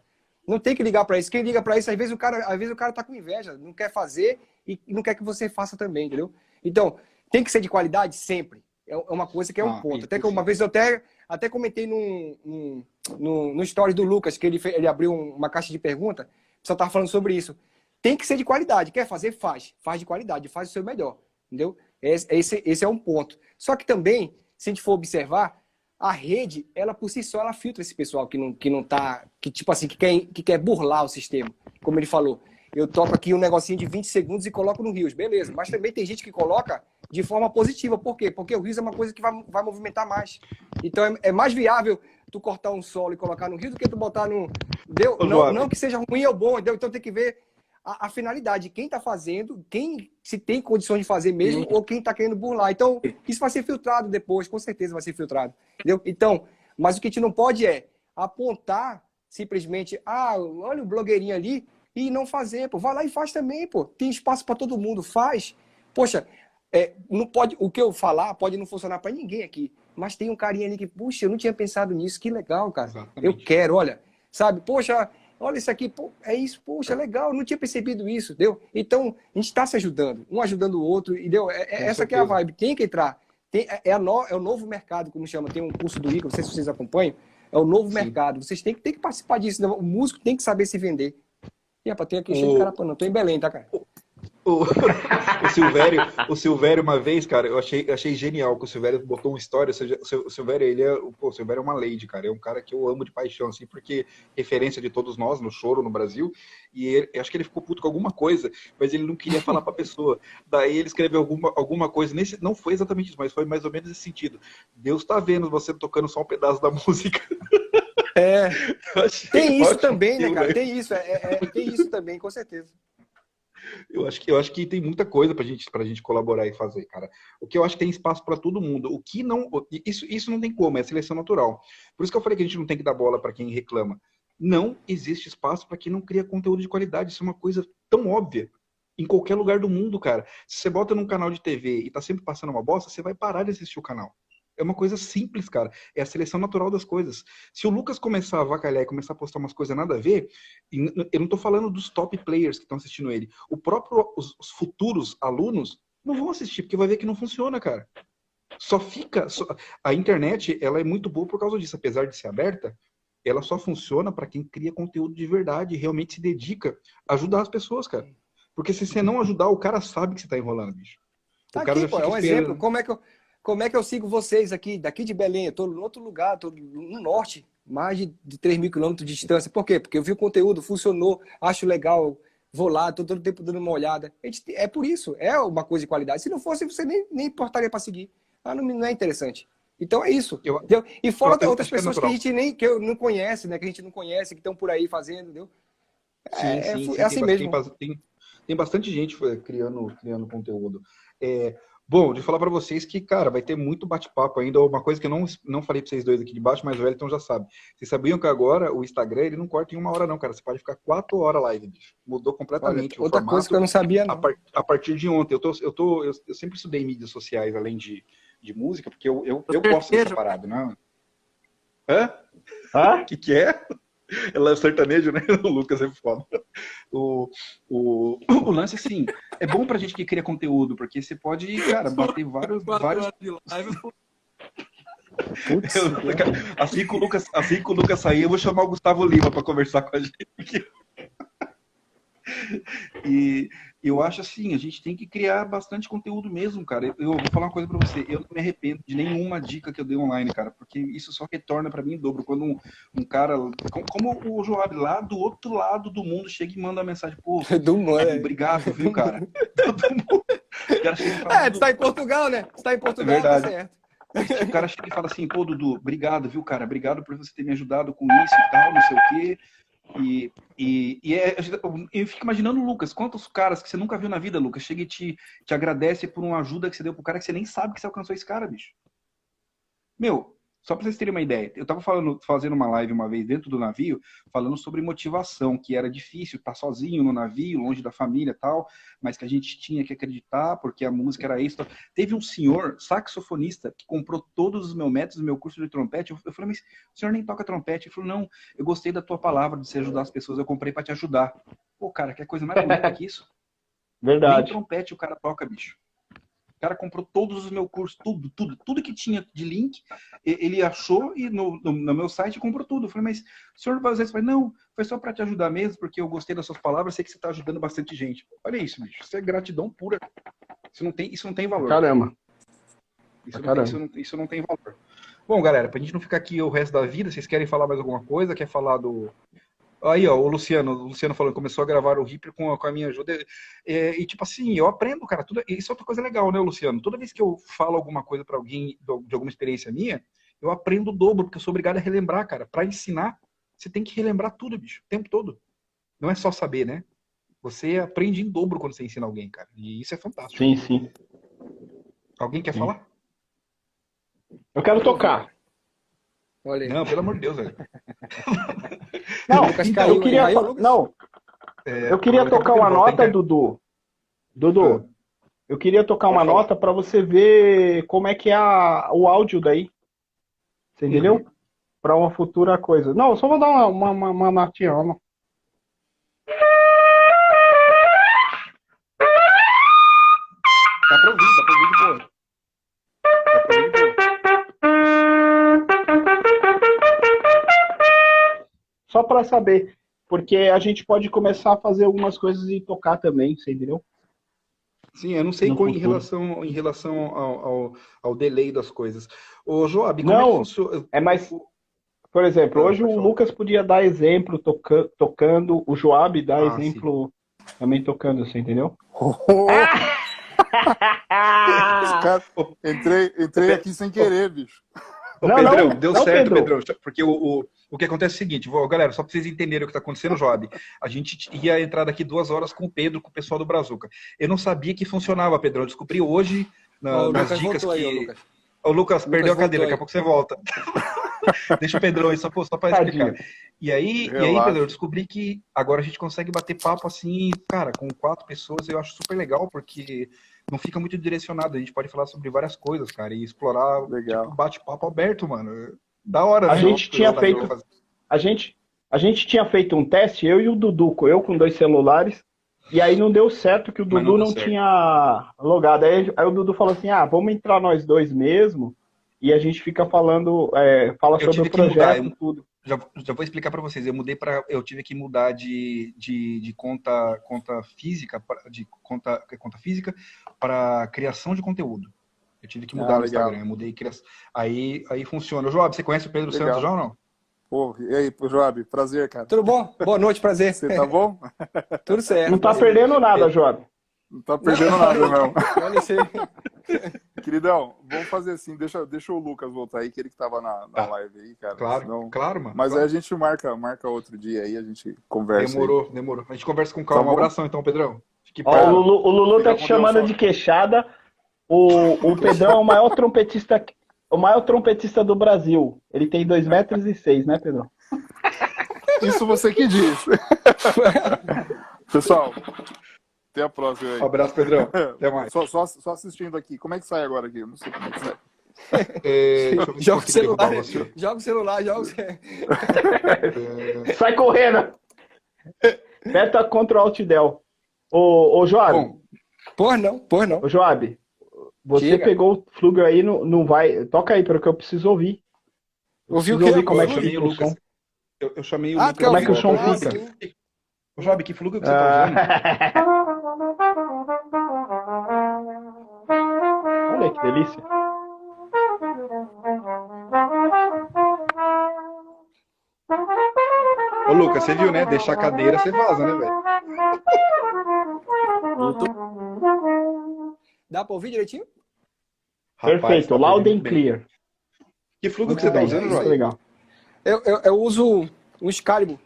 Não tem que ligar para isso. Quem liga para isso, às vezes o cara, às vezes o cara tá com inveja, não quer fazer e não quer que você faça também, entendeu? Então, tem que ser de qualidade sempre. É, é uma coisa que é um ah, ponto. Até que uma vez eu até, até comentei no, no, no, no story do Lucas, que ele, ele abriu uma caixa de pergunta, só tava falando sobre isso. Tem que ser de qualidade. Quer fazer? Faz. Faz de qualidade, faz o seu melhor. Entendeu? Esse, esse é um ponto. Só que também, se a gente for observar, a rede, ela por si só, ela filtra esse pessoal que não, que não tá, que tipo assim, que quer, que quer burlar o sistema. Como ele falou, eu toco aqui um negocinho de 20 segundos e coloco no Rios, beleza. Mas também tem gente que coloca de forma positiva. Por quê? Porque o Rios é uma coisa que vai, vai movimentar mais. Então é, é mais viável tu cortar um solo e colocar no Rios do que tu botar no. Deu? Não, não que seja ruim ou bom, entendeu? Então tem que ver a, a finalidade, quem está fazendo, quem se tem condições de fazer mesmo, Sim. ou quem está querendo burlar. Então, isso vai ser filtrado depois, com certeza vai ser filtrado. Entendeu? Então, mas o que a gente não pode é apontar simplesmente, ah, olha o blogueirinho ali, e não fazer, pô. Vai lá e faz também, pô. Tem espaço para todo mundo, faz. Poxa, é, não pode, o que eu falar pode não funcionar para ninguém aqui, mas tem um carinha ali que, puxa, eu não tinha pensado nisso, que legal, cara. Exatamente. Eu quero, olha, sabe? Poxa, olha isso aqui, pô, é isso, poxa, legal, não tinha percebido isso, deu? Então, a gente está se ajudando, um ajudando o outro, e deu? É, é essa que é a vibe, tem que entrar. Tem, é, é, no, é, o novo mercado, como chama, tem um curso do ICA, não sei se vocês acompanham, é o novo Sim. mercado, vocês têm, têm que participar disso, né? o músico tem que saber se vender. E, rapaz, tem aqui o... cheio de carapana, tô em Belém, tá, cara? O, o, Silvério, o Silvério, uma vez, cara, eu achei, achei genial que o Silvério botou uma história. O Silvério, ele é, pô, o Silvério é uma lady, cara. É um cara que eu amo de paixão, assim, porque referência de todos nós no choro no Brasil. E ele, acho que ele ficou puto com alguma coisa, mas ele não queria falar pra pessoa. Daí ele escreveu alguma, alguma coisa nesse. Não foi exatamente isso, mas foi mais ou menos esse sentido. Deus tá vendo você tocando só um pedaço da música. É. Tem isso também, né, cara? Tem isso, é, é, é, tem isso também, com certeza. Eu acho que eu acho que tem muita coisa para gente, a gente colaborar e fazer, cara. O que eu acho que tem espaço para todo mundo. O que não. Isso, isso não tem como, é seleção natural. Por isso que eu falei que a gente não tem que dar bola para quem reclama. Não existe espaço para quem não cria conteúdo de qualidade. Isso é uma coisa tão óbvia. Em qualquer lugar do mundo, cara. Se você bota num canal de TV e tá sempre passando uma bosta, você vai parar de assistir o canal. É uma coisa simples, cara. É a seleção natural das coisas. Se o Lucas começar a vacalhar e começar a postar umas coisas nada a ver, eu não tô falando dos top players que estão assistindo ele. O próprio, os, os, futuros alunos não vão assistir, porque vai ver que não funciona, cara. Só fica. Só, a internet, ela é muito boa por causa disso. Apesar de ser aberta, ela só funciona para quem cria conteúdo de verdade e realmente se dedica a ajudar as pessoas, cara. Porque se você não ajudar, o cara sabe que você tá enrolando, bicho. Tá aqui, pô, é um exemplo. Como é que eu como é que eu sigo vocês aqui, daqui de Belém? Eu estou em outro lugar, estou no norte, mais de, de 3 mil quilômetros de distância. Por quê? Porque eu vi o conteúdo, funcionou, acho legal, vou lá, estou todo o tempo dando uma olhada. É por isso, é uma coisa de qualidade. Se não fosse, você nem, nem importaria para seguir. Ah, não, não, é interessante. Então é isso. Eu, entendeu? E fora tem outras pessoas que, que, a gente nem que eu não conhece, né? Que a gente não conhece, que estão por aí fazendo, entendeu? É, sim, é, sim, é, sim, é assim tem, mesmo. Tem, tem, bastante gente criando, criando conteúdo. É, Bom, de falar para vocês que, cara, vai ter muito bate-papo ainda. Uma coisa que eu não, não falei para vocês dois aqui de baixo, mas o Wellington já sabe. Vocês sabiam que agora o Instagram ele não corta em uma hora, não, cara. Você pode ficar quatro horas live, bicho. Mudou completamente. Olha, outra coisa que eu não sabia, não. A, par, a, partir de ontem. Eu, tô, eu, tô, eu, eu, sempre estudei mídias sociais, além de, de música, porque eu, eu, eu gosto dessa parada, né? Hã? O que, que é? Ela é sertanejo, né? O Lucas é foda. O, o, o lance, assim, é bom pra gente que cria conteúdo, porque você pode, cara, bater vários. vários... Putz, eu, assim, que o Lucas, assim que o Lucas sair, eu vou chamar o Gustavo Lima para conversar com a gente. E eu acho assim, a gente tem que criar bastante conteúdo mesmo, cara. Eu, eu vou falar uma coisa para você, eu não me arrependo de nenhuma dica que eu dei online, cara, porque isso só retorna para mim em dobro. Quando um, um cara, como, o Joab, lá do outro lado do mundo, chega e manda uma mensagem, pô, do mundo, é. obrigado, viu, cara? mundo. É, tu tá em Portugal, né? Tu tá em Portugal, é verdade. tá certo. O cara chega e fala assim, pô, Dudu, obrigado, viu, cara? Obrigado por você ter me ajudado com isso e tal, não sei o quê. E, e, e é, eu fico imaginando, Lucas, quantos caras que você nunca viu na vida, Lucas, chega e te, te agradece por uma ajuda que você deu pro cara que você nem sabe que você alcançou esse cara, bicho. Meu, só para vocês terem uma ideia, eu estava fazendo uma live uma vez dentro do navio, falando sobre motivação, que era difícil estar sozinho no navio, longe da família tal, mas que a gente tinha que acreditar, porque a música era isso. Teve um senhor, saxofonista, que comprou todos os meus métodos, meu curso de trompete. Eu falei, mas o senhor nem toca trompete? Ele falou, não, eu gostei da tua palavra de você ajudar as pessoas, eu comprei para te ajudar. Pô, cara, quer coisa mais bonita que isso? Verdade. Nem trompete o cara toca, bicho. O cara comprou todos os meus cursos, tudo, tudo, tudo que tinha de link, ele achou e no, no, no meu site comprou tudo. Eu falei, mas o senhor vai usar isso? Eu falei, não, foi só para te ajudar mesmo, porque eu gostei das suas palavras, sei que você está ajudando bastante gente. Olha isso, bicho, isso é gratidão pura. Isso não tem, isso não tem valor. Caramba. Isso, Caramba. Não, tem, isso, não, isso não tem valor. Bom, galera, pra gente não ficar aqui o resto da vida, vocês querem falar mais alguma coisa? Quer falar do, Aí, ó, o Luciano, o Luciano falando, começou a gravar o Reaper com, a, com a minha ajuda. É, e, tipo assim, eu aprendo, cara. Tudo, isso é outra coisa legal, né, Luciano? Toda vez que eu falo alguma coisa para alguém de alguma experiência minha, eu aprendo o dobro, porque eu sou obrigado a relembrar, cara. Para ensinar, você tem que relembrar tudo, bicho, o tempo todo. Não é só saber, né? Você aprende em dobro quando você ensina alguém, cara. E isso é fantástico. Sim, sim. Alguém quer sim. falar? Eu quero tocar. Olha Não, pelo amor de Deus, velho. Não, então, eu queria. Não. É, eu queria tocar uma nota, que... Dudu. Dudu, ah. eu queria tocar uma nota para você ver como é que é a, o áudio daí. Você entendeu? Uhum. Para uma futura coisa. Não, só vou dar uma, uma, uma, uma notinha. Uma... Dá pra ouvir, dá pra ouvir Só para saber, porque a gente pode começar a fazer algumas coisas e tocar também, você entendeu? Sim, eu não sei qual, em relação, em relação ao, ao, ao, delay das coisas. Ô, Joab, como não, é, que é mais... Por exemplo, hoje o Lucas podia dar exemplo toca, tocando, o Joab dá ah, exemplo sim. também tocando, você entendeu? Oh. Cara, entrei, entrei aqui sem querer, bicho. Ô, não, Pedrão, não, deu não, certo, Pedro. Pedrão, porque o, o, o que acontece é o seguinte, vou, galera, só para vocês entenderem o que está acontecendo, Job. A gente ia entrar daqui duas horas com o Pedro, com o pessoal do Brazuca. Eu não sabia que funcionava, Pedro. Eu descobri hoje na, nas Lucas dicas que. Aí, o Lucas, o Lucas perdeu a cadeira, daqui a pouco você volta. Deixa o Pedrão aí, só, só para explicar. E aí, e aí, Pedro, eu descobri que agora a gente consegue bater papo assim, cara, com quatro pessoas, eu acho super legal, porque não fica muito direcionado. A gente pode falar sobre várias coisas, cara, e explorar legal. Tipo, bate-papo aberto, mano. Da hora, a gente tinha feito. A gente, a gente tinha feito um teste, eu e o Dudu, eu com dois celulares, e aí não deu certo que o Dudu não, não tinha logado. Aí, aí, o Dudu falou assim: ah, vamos entrar nós dois mesmo, e a gente fica falando, é, fala eu sobre o projeto e tudo. Já, já, vou explicar para vocês. Eu mudei para, eu tive que mudar de, de, de conta, conta física, de conta, conta física para criação de conteúdo. Eu tive que mudar ah, no Instagram, eu mudei criação. Aí, aí funciona. Joab, você conhece o Pedro legal. Santos já ou não? Pô, e aí, Joab, prazer, cara. Tudo bom? Boa noite, prazer. Você tá bom? Tudo certo. Não tá perdendo nada, Joab. Não tá perdendo não. nada, não. Queridão, vamos fazer assim, deixa, deixa o Lucas voltar aí, que ele que tava na, na tá. live aí, cara. Claro, senão... claro, mano. Mas claro. aí a gente marca, marca outro dia aí, a gente conversa. Demorou, aí. demorou. A gente conversa com calma. Tá um abração então, Pedrão. Ó, o Lulu, o Lulu tá te chamando de queixada. O, o Pedrão é o maior trompetista, o maior trompetista do Brasil. Ele tem 2 metros e seis, né, Pedrão? Isso você que diz. Pessoal, até a próxima aí. Um abraço, Pedrão. Até mais. Só, só, só, assistindo aqui. Como é que sai agora aqui? Eu não sei como é que sai. É, joga o celular, joga o celular, joga o celular. Sai correndo. Meta contra o Alt Del. Ô, ô Joab. Por não, por não. Ô Joab, você Chega. pegou o plugo aí, não, não vai. Toca aí, porque eu preciso ouvir. ouviu o que? Ouvir como eu é que fica o Lucas Eu, eu chamei o ah, Lucas. Como é que o som ah, fica? Ô, Job, que fluga que você tá ah. tá usando? Olha que delícia. Ô, Lucas, você viu, né? Deixar a cadeira, você vaza, né, velho? Dá pra ouvir direitinho? Rapaz, Perfeito, tá loud and bem. clear. Que flugo Muito que você tá bem, usando, é Joy? legal. Eu, eu, eu uso um Excalibur.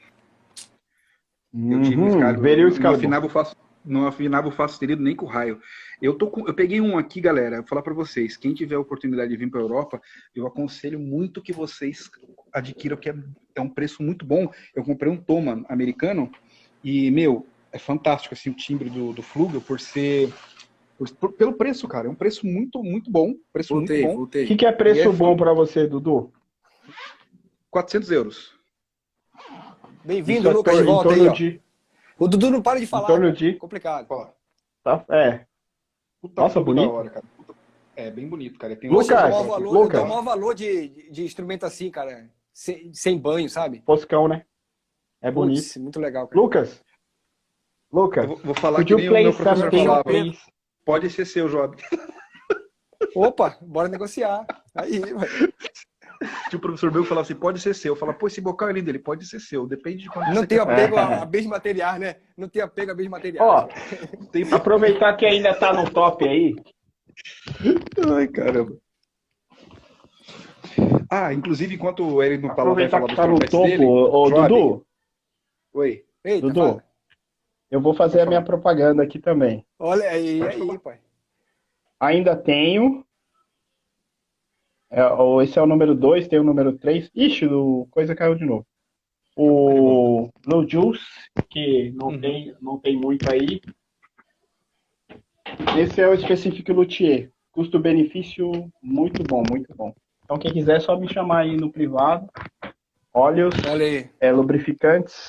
Eu tive um Uhum, Excalibur. veria o Não Excalibur. faço, não afinava o faço sustenido nem com raio. Eu, tô com, eu peguei um aqui, galera. Vou falar pra vocês. Quem tiver a oportunidade de vir pra Europa, eu aconselho muito que vocês adquiram, que é, é um preço muito bom. Eu comprei um Toma americano e, meu, é fantástico assim, o timbre do, do Fluga por ser. Por- por- pelo preço, cara. É um preço muito, muito bom. Preço Voltei, muito bom. O que, que é preço é bom pra você, Dudu? 400 euros. Bem-vindo, é Lucas, tor- de volta em aí, torno ó. de, O Dudu não para de em falar. torno cara. de, Complicado. Ó, tá, é, puta Nossa, bonito. Da hora, É bem bonito, cara. Tem Lucas, outro- maior valor, Lucas. eu dou maior valor de, de, de instrumento assim, cara. Sem, sem banho, sabe? Poscão, né? É bonito. Putz, muito legal, cara. Lucas, Lucas, vou, vou falar could que you nem o meu professor falava. Pode ser seu, Job. Opa, bora negociar. Aí, velho. Tinha o professor meu que falava assim, pode ser seu. Eu falava, pô, esse bocal é lindo, ele pode ser seu. Depende de quando Não tem apego a, a bens materiais, né? Não tem apego a bens materiais. Ó, Tem... aproveitar que ainda tá no top aí, Ai, caramba. Ah, inclusive, enquanto ele não falou, vai falar dos tá no topo, dele, ô, Dudu, Oi. Eita, Dudu. fala. Eu vou fazer a minha propaganda aqui também. Olha aí, aí, pai. Ainda tenho. É, esse é o número 2, tem o número 3. Ixi, o coisa caiu de novo. O Blue Juice, que não, Uhum. tem, não tem muito aí. Esse é o Specific Luthier. Custo-benefício muito bom, muito bom. Então, quem quiser, é só me chamar aí no privado. Óleos, Olha aí. é, lubrificantes.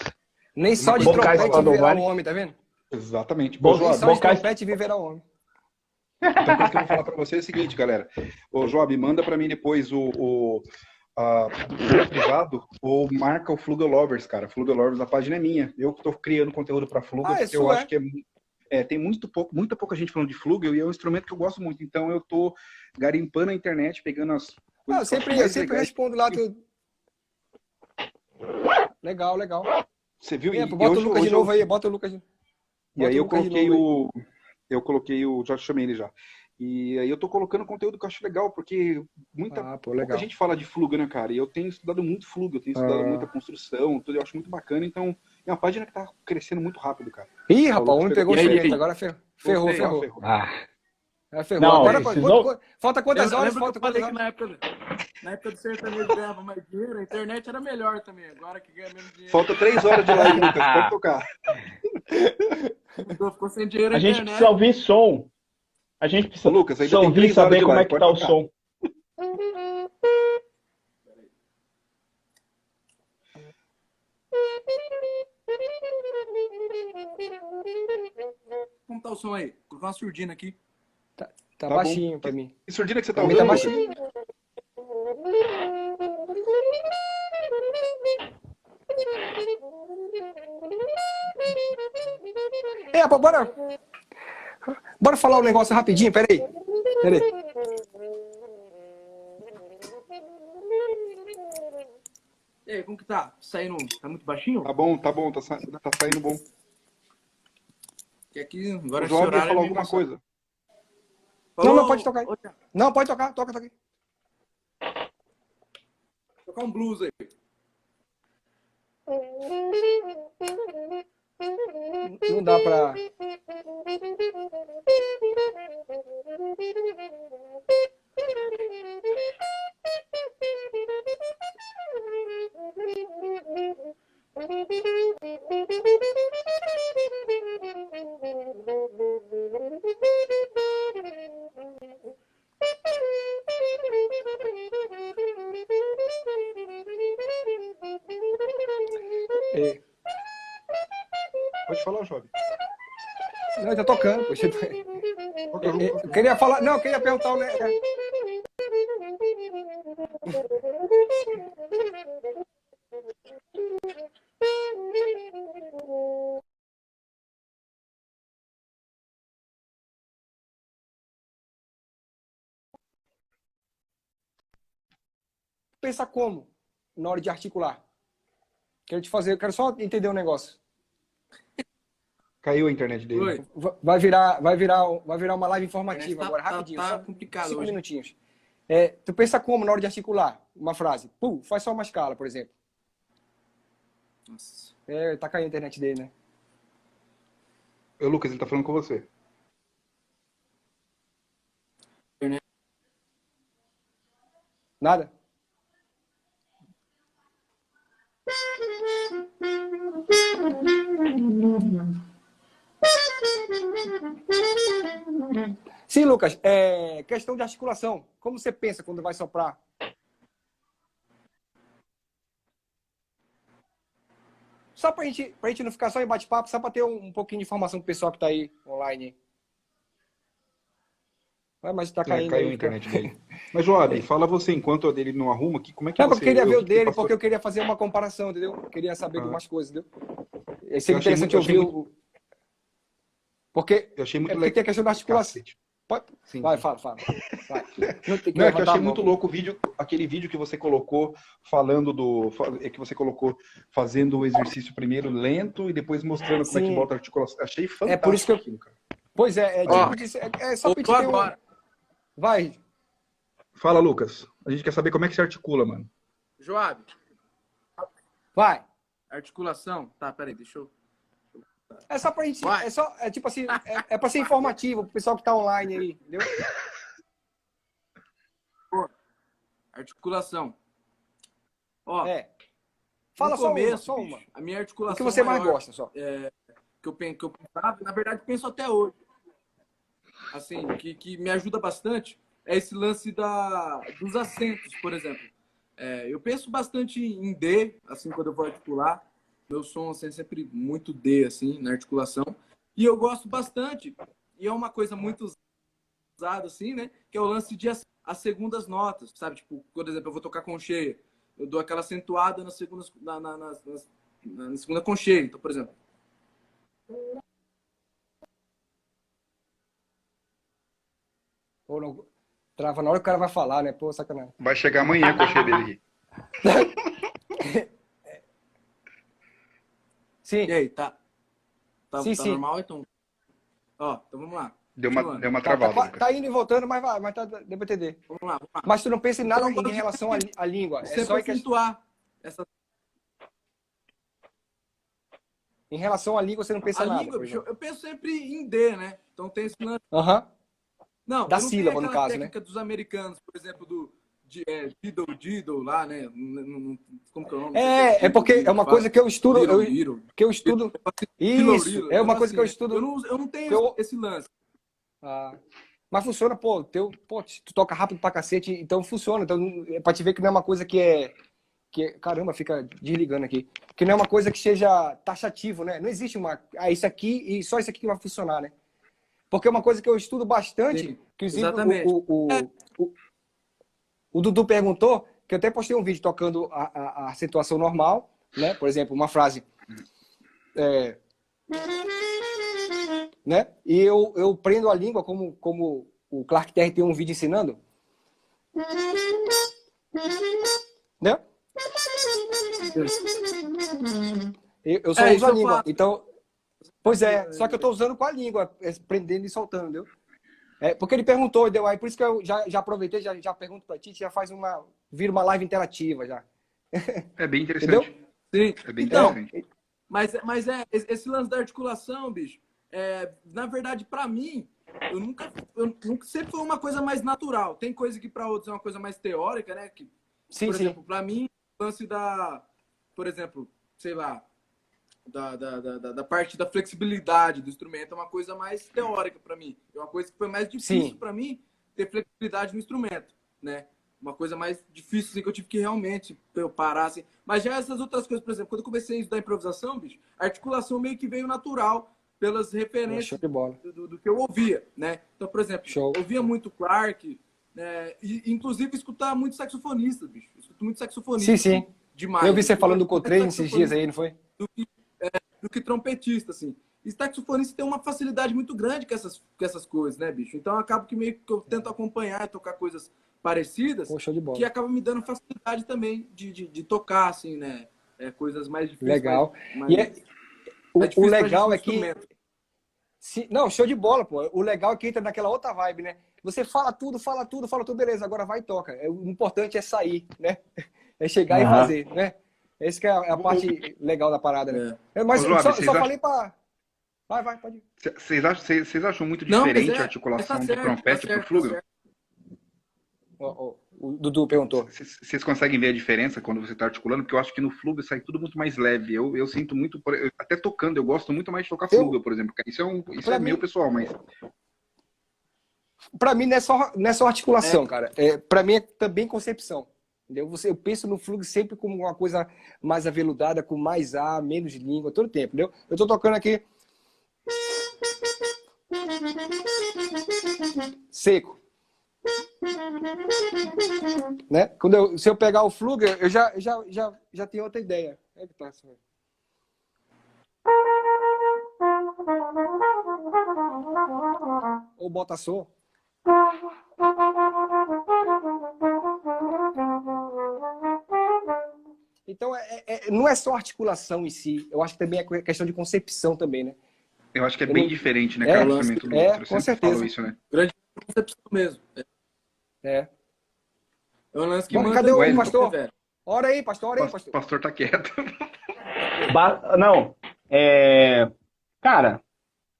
Nem só de Bocais trompete viverá vale. um homem, tá vendo? Exatamente. Bom, Nem só de bocais- trompete viverá um homem. Então, coisa que eu vou falar pra você é o seguinte, galera. Ô, Job, manda pra mim depois o, o a, o privado ou marca o Fluga Lovers, cara. Fluga Lovers, a página é minha. Eu que tô criando conteúdo pra Fluga, Ah, é porque eu sua, acho que é, é, tem muito pouco, muita pouca gente falando de Fluga e é um instrumento que eu gosto muito. Então eu tô garimpando na internet, pegando as Ah, eu sempre, eu sempre legais. respondo lá. Tu... Legal, legal. Você viu? É, E- bota e o hoje- Lucas de hoje novo eu- aí, bota o Lucas. E bota aí o eu Lucas de coloquei o. Eu coloquei o. Já chamei ele já. E aí eu tô colocando conteúdo que eu acho legal, porque muita, Ah, pô, pouca legal. gente fala de fluga, né, cara? E eu tenho estudado muito fluga, eu tenho estudado Ah. muita construção, tudo, eu acho muito bacana. Então, é uma página que tá crescendo muito rápido, cara. Ih, rapaz, o Lucas homem pegou o. E aí, e aí? agora ferrou. Ferrou, ferrou. ferrou. Ah, É, ferrou. Não, Agora, quanto- quanto- falta quantas eu horas? Falta eu falei quantas que horas? na época, na época do sertanejo ganhava mais dinheiro, a internet era melhor também. Agora que ganha menos dinheiro. Falta três horas de live, Lucas. Pode tocar. Ficou, ficou sem dinheiro a a gente internet. precisa ouvir som. A gente precisa Lucas, ainda precisa tem ouvir e horas saber como é live, que pode tá o tocar. som. Como tá o som aí? Vou colocar uma surdina aqui. Tá, Tá bom. baixinho pra mim. Que surdina que você tá Pra tá ouvindo? Lucas? baixinho. É, pô, bora. Bora falar um negócio rapidinho, peraí. Peraí. E aí, como que tá? Saindo. Tá muito baixinho? Tá bom, tá bom, tá, sa- tá saindo bom. Porque aqui, agora o esse Job horário falou é alguma coisa. Não, não, pode tocar aí. Ô, Não, pode tocar, toca, toca aí. tocar um blues aí. Não dá pra. É. Pode falar, Job. Não, tá tocando, poxa. Eu queria falar. Não, eu queria perguntar o. Pensa como na hora de articular. Quero te fazer, quero só entender um negócio. Caiu a internet dele. Oi. Vai virar, vai virar, vai virar uma live informativa tá, agora, tá, rapidinho. Tá, tá complicado cinco hoje. minutinhos. É, tu pensa como na hora de articular uma frase? Pum, faz só uma escala, por exemplo. Nossa. É, tá caindo a internet dele, né? Ô, Lucas, ele tá falando com você. Nada? Sim, Lucas. É, questão de articulação. Como você pensa quando vai soprar? Só pra gente, pra gente não ficar só em bate-papo, só pra ter um, um pouquinho de informação pro pessoal que tá aí online. Ué, mas tá É, caindo. caiu a aí, internet dele. Mas, Joab, fala você, enquanto a dele não arruma, que, como é que Não, você... porque eu queria ver o dele, passou- porque eu queria fazer uma comparação, entendeu? Eu queria saber de Ah. umas coisas, entendeu? Ia Eu ser achei interessante muito- ouvir o. Porque Eu achei é muito porque tem a questão da articulação. Cacete. Pode- Sim. Vai, fala, fala. Vai. Não, tem Não, é que eu achei muito louco o vídeo, aquele vídeo que você colocou falando do. é que você colocou fazendo o exercício primeiro lento e depois mostrando como é que Sim. volta a articulação. Achei fantástico. É por isso que eu- aquilo, cara. Pois é, é, Ó, tipo de- é, é só pedir ter um- agora. Vai. Fala, Lucas. A gente quer saber como é que se articula, mano. Joab, Vai. articulação. Tá, peraí, deixa eu. É só pra gente. Vai. É só. É tipo assim, é, é pra ser informativo pro pessoal que tá online aí, entendeu? Articulação. Ó, É. Fala só uma, começo, só bicho, uma. A minha O articulação. que você mais maior gosta, só. que eu, que eu pensava, na verdade, penso até hoje. Assim, que, que me ajuda bastante é esse lance da, dos acentos, por exemplo. É, eu penso bastante em D, assim, quando eu vou articular. Meu som assim, é sempre muito D, assim, na articulação. E eu gosto bastante, e é uma coisa muito usada, assim, né? Que é o lance de as, as segundas notas, sabe? Tipo, por exemplo, eu vou tocar com cheia. Eu dou aquela acentuada nas segundas, na, na, na, na segunda com cheia. Então, por exemplo, Pô, não- Trava na hora que o cara vai falar, né? Pô, sacanagem. Vai chegar amanhã a coxa dele aqui. Sim. E aí, tá? Tá, Sim, tá sim. normal, então? Ó, então vamos lá. Deu uma, deu uma Tá, tá, travada, qua- Lucas. tá indo e voltando, mas vai, mas tá, deu pra entender. Vamos lá, vamos lá. Mas tu não pensa em nada Então, em relação à, língua. É Sempre só em, que- acentuar essa em relação à língua você não pensa a nada. língua, exemplo. eu penso sempre em D, né? Então tem esse lance. Aham. Não, Da eu sílaba, no caso, né? dos americanos, por exemplo, do é, diddle, diddle lá, né? Como que é o nome? É, é porque é uma coisa que eu estudo, eu, que eu estudo. Little, Isso, é uma coisa que eu assim, estudo. Eu não, eu não tenho esse lance. Ah, mas funciona, pô, teu, pô, tu toca rápido pra cacete, então funciona. Então, é pra te ver que não é uma coisa que é. Que é- caramba, fica desligando aqui. Que não é uma coisa que seja taxativo, né? Não existe uma. Ah, isso aqui e só isso aqui que vai funcionar, né? Porque é uma coisa que eu estudo bastante. Sim, que exatamente. O, o, o, o, Dudu perguntou, que eu até postei um vídeo tocando a, a, a acentuação normal, né? Por exemplo, uma frase. É, né? E eu, eu prendo a língua como, como o Clark Terry tem um vídeo ensinando. Né? Eu, eu só É, uso a língua. Então, pois é, só que eu tô usando com a língua, é, prendendo e soltando, entendeu? É, porque ele perguntou, deu aí, por isso que eu já, já aproveitei, já, já pergunto pra ti, já faz uma. Vira uma live interativa já. É bem interessante. Sim. É bem Então, interessante. Mas, mas é, esse lance da articulação, bicho, é, na verdade, pra mim, eu nunca, eu nunca. Sempre foi uma coisa mais natural. Tem coisa que pra outros é uma coisa mais teórica, né? Que, Sim, por sim. exemplo, pra mim, o lance da. Por exemplo, sei lá. Da, da, da, da- parte da flexibilidade do instrumento é uma coisa mais teórica pra mim. É uma coisa que foi mais difícil pra mim ter flexibilidade no instrumento, né? Uma coisa mais difícil, assim, que eu tive que realmente eu parar, assim. Mas já essas outras coisas, por exemplo, quando eu comecei a estudar improvisação, bicho, a articulação meio que veio natural pelas referências do, do- do que eu ouvia, né? Então, por exemplo, Show. eu ouvia muito Clark, né? e inclusive escutar muito saxofonista, bicho. Eu escuto muito saxofonista. Sim, sim. assim, demais. Eu vi você falando do Coltrane esses dias aí, não foi? Do que, do que trompetista, assim. E saxofonista tem uma facilidade muito grande com essas, com essas coisas, né, bicho? Então, eu acabo que meio que eu tento acompanhar e tocar coisas parecidas, Pô, show de bola. que acaba me dando facilidade também de, de, de tocar, assim, né? É, coisas mais difíceis. Legal. mais- E é- o, é o legal é que. se- não, show de bola, pô. O legal é que entra naquela outra vibe, né? Você fala tudo, fala tudo, fala tudo, beleza, agora vai e toca. É, O importante é sair, né? É chegar e Aham. fazer, né? Essa que é a, é a parte legal da parada, né? É, mas só, só acham- falei pra. Vai, vai, pode ir. Vocês acham, vocês- vocês acham muito Não, diferente é- a articulação tá do trompete tá pro certo, flúgel? tá ó, o Dudu perguntou. Vocês conseguem ver a diferença quando você está articulando? Porque eu acho que no flúgel sai tudo muito mais leve. Eu, eu sinto muito, eu- até tocando, eu gosto muito mais de tocar Eu- por exemplo. Isso é, um, isso é mim- meu pessoal, mas Pra mim não é só, não é só É. articulação, cara. É, pra mim é também concepção. Entendeu? Você, eu penso no fluxo sempre como uma coisa mais aveludada, com mais ar, menos língua, todo tempo, entendeu? Eu tô tocando aqui. Seco. Né? Quando eu, se eu pegar o flugo, eu já, já, já, já tenho outra ideia. É que tá assim. Ou bota som. Então, é- é- não é só articulação em si. Eu acho que também é questão de concepção também, né? eu acho que é Eu bem não- diferente, né, É, cara? o instrumento do é, outro. Eu com sempre certeza. isso, né? Concepção mesmo. É É. é um lance que Bom, manda cadê o pastor? velho? Ora aí, pastor, ora aí, O pastor. pastor tá quieto. Ba- Não, é... Cara,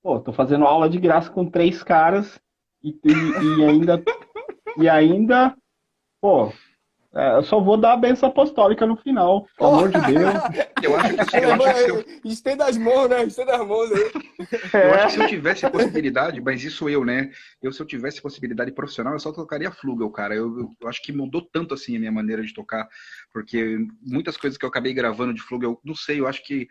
pô, tô fazendo aula de graça com três caras e, e- e ainda... E ainda, pô, é, eu só vou dar a benção apostólica no final, pelo amor de Deus. Eu acho que, eu acho que se eu, Estenda as mãos, né? Estenda as mãos aí. Eu acho É, que se eu tivesse possibilidade, mas isso eu, né? Eu, se eu tivesse possibilidade profissional, eu só tocaria flugel, cara. Eu, eu- eu acho que mudou tanto assim a minha maneira de tocar, porque muitas coisas que eu acabei gravando de flugel, eu não sei, eu acho que.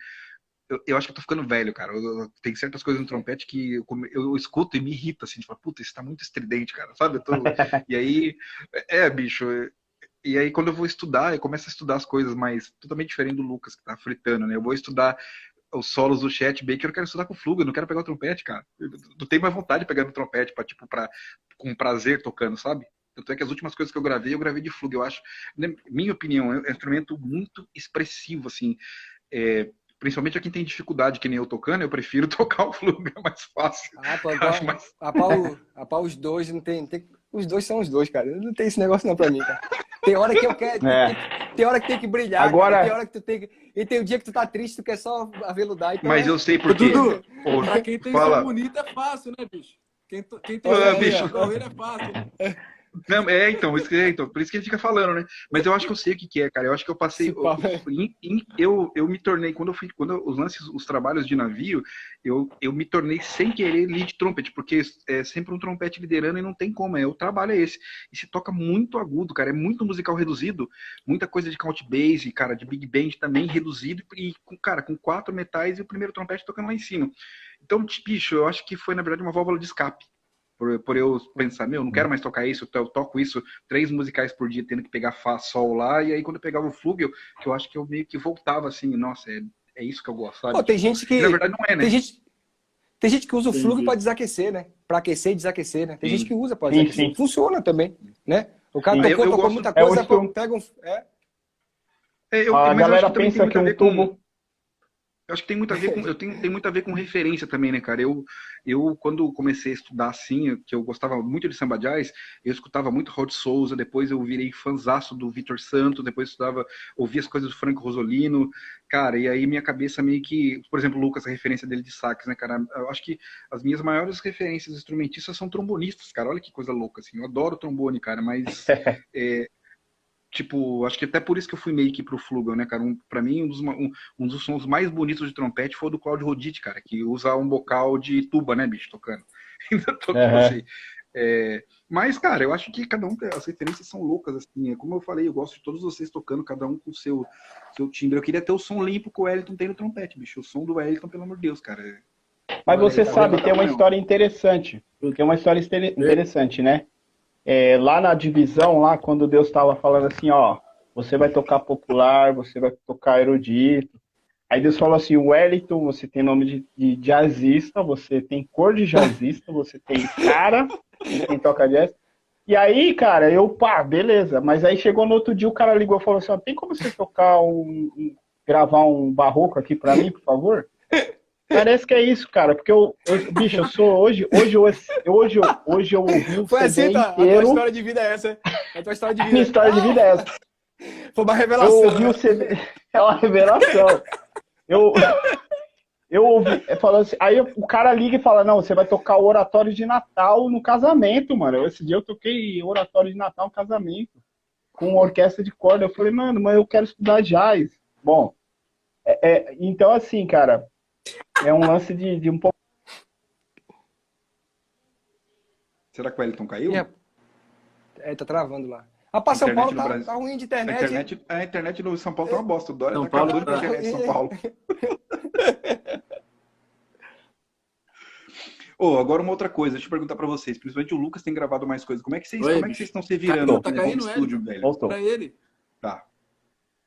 Eu, eu acho que eu tô ficando velho, cara. Eu- eu- tem certas coisas no trompete que eu, escuto e me irrita, assim, de falar, puta, isso tá muito estridente, cara, sabe? Eu tô- e aí, é, bicho. E aí, quando eu vou estudar, eu começo a estudar as coisas mais totalmente diferente do Lucas, que tá fritando, né? Eu vou estudar os solos do Chet Baker, eu quero estudar com fluga, eu não quero pegar o trompete, cara. Eu não tenho mais vontade de pegar no trompete, pra, tipo, pra, com prazer tocando, sabe? Tanto é que as últimas coisas que eu gravei, eu gravei de fluga. Eu acho, na minha opinião, é um instrumento muito expressivo, assim. É, principalmente a quem tem dificuldade, que nem eu tocando, eu prefiro tocar o fluga, é mais fácil. Ah, pô, acho mais... a pau, a pau os dois não tem, tem- Os dois são os dois, cara. Não tem esse negócio não pra mim, cara. Tem hora que eu quero. É. Tem, tem hora que tem que brilhar. Agora- cara. Tem hora que tu tem que. E tem o dia que tu tá triste, tu quer só aveludar. Então Mas é- eu sei por quê. Dudu, pra quem tem fala. som bonito é fácil, né, bicho? Quem, quem tem bicho. ouvir é fácil. Não, é, então, isso que- é, então, por isso que ele fica falando, né? Mas eu acho que eu sei o que, que é, cara. Eu acho que eu passei. Papo é- Eu, eu, eu me tornei, quando eu fui, quando eu- os lances, os trabalhos de navio, eu, eu me tornei sem querer lead trumpet, porque é sempre um trompete liderando e não tem como. É, o trabalho é esse. E se toca muito agudo, cara. É muito musical reduzido, muita coisa de count bass, cara, de big band também reduzido, e, com, cara, com quatro metais e o primeiro trompete tocando lá em cima. Então, bicho, eu acho que foi, na verdade, uma válvula de escape por, por eu pensar, meu, não quero mais tocar isso, eu toco isso três musicais por dia, tendo que pegar Fá, Sol lá, e aí quando eu pegava o flúgel, que eu acho que eu meio que voltava assim, nossa, é, é isso que eu gosto, sabe? Pô, tem gente que. Na verdade não é, né? Tem gente, tem gente que usa o flugo para desaquecer, né? Para aquecer e desaquecer, né? Tem Sim. gente que usa para Sim, desaquecer. sim. Funciona também, né? O cara Sim. tocou, Eu- eu tocou gosto- muita é coisa, instrumento- pô, pega um. É. É, eu- A mas eu galera acho que também pensa que a um ver com- tubo. Eu acho que tem muito a ver com, eu tenho, tem muito a ver com referência também, né, cara? Eu, eu quando comecei a estudar assim, que eu gostava muito de samba jazz, eu escutava muito Rod Souza, depois eu virei fanzaço do Vitor Santos, depois estudava, ouvia as coisas do Franco Rosolino, cara, e aí minha cabeça meio que, por exemplo, o Lucas, a referência dele de sax, né, cara? Eu acho que as minhas maiores referências instrumentistas são trombonistas, cara. Olha que coisa louca, assim. Eu adoro trombone, cara, mas é, tipo, acho que até por isso que eu fui meio que pro Flugel, né, cara? Um, pra mim, um dos, um, um dos sons mais bonitos de trompete foi o do Claudio Roditi, cara, que usa um bocal de tuba, né, bicho, tocando. Ainda tô Aham. assim. É, mas, cara, eu acho que cada um, tem- as referências são loucas, assim. É como eu falei, eu gosto de todos vocês tocando, cada um com o seu, seu timbre. Eu queria ter o som limpo que o Wellington tem no trompete, bicho. O som do Wellington, pelo amor de Deus, cara. Mas você sabe, tem uma história interessante. Tem uma história interessante, né? É, lá na divisão, lá, quando Deus estava falando assim, ó, você vai tocar popular, você vai tocar erudito. Aí Deus falou assim, Wellington, você tem nome de, de jazzista, você tem cor de jazzista, você tem cara de quem toca jazz. E aí, cara, eu, pá, beleza. Mas aí chegou no outro dia, o cara ligou e falou assim: ó, tem como você tocar um, um gravar um barroco aqui pra mim, por favor? Parece que é isso, cara, porque eu, eu bicho, eu sou hoje, hoje, eu, hoje, eu, hoje eu ouvi o Foi CD assim, tá? A inteiro. tua história de vida é essa. A tua história de A vida. minha história de vida é essa. Foi uma Eu revelação. ouvi né? o CD, é uma revelação. Eu, eu ouvi, é, falando assim, aí o cara liga e fala, não, você vai tocar o oratório de Natal no casamento, mano. Esse dia eu toquei oratório de Natal no casamento, com uma orquestra de corda. Eu falei, mano, mas eu quero estudar jazz. Bom, é- é, então assim, cara, é um lance de, de um pouco. Será que o Wellington caiu? Rapaz. É, tá travando lá. Rapaz, São Internet Paulo tá, tá ruim de A internet. internet, a internet no São Paulo tá uma bosta. O Dória São tá Paulo acabando a tá- internet em São Paulo. Ô, agora uma outra coisa, deixa eu perguntar pra vocês. Principalmente o Lucas tem gravado mais coisas. Como é que vocês, Oi, como é que vocês estão se virando Tá no caindo, home é? studio, velho? Voltou. Pra ele. Tá.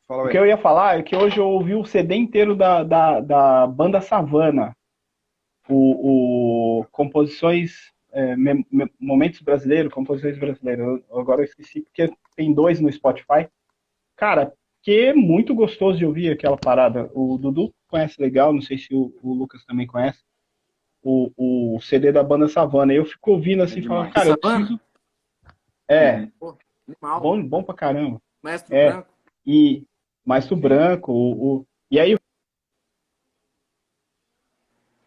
Fala, O que eu ia falar é que hoje eu ouvi o CD inteiro da, da, da banda Savana. O, o composições, é, me- me- momentos brasileiros, composições brasileiras. Eu- agora eu esqueci porque tem dois no Spotify. Cara, que é muito gostoso de ouvir aquela parada. O Dudu conhece legal, não sei se o, o Lucas também conhece. O, o CD da banda Savana. Eu fico ouvindo assim, É falando, cara, eu preciso. É, Animal. bom, bom pra caramba. Mestre É. branco. E Maestro Branco, o, o- e aí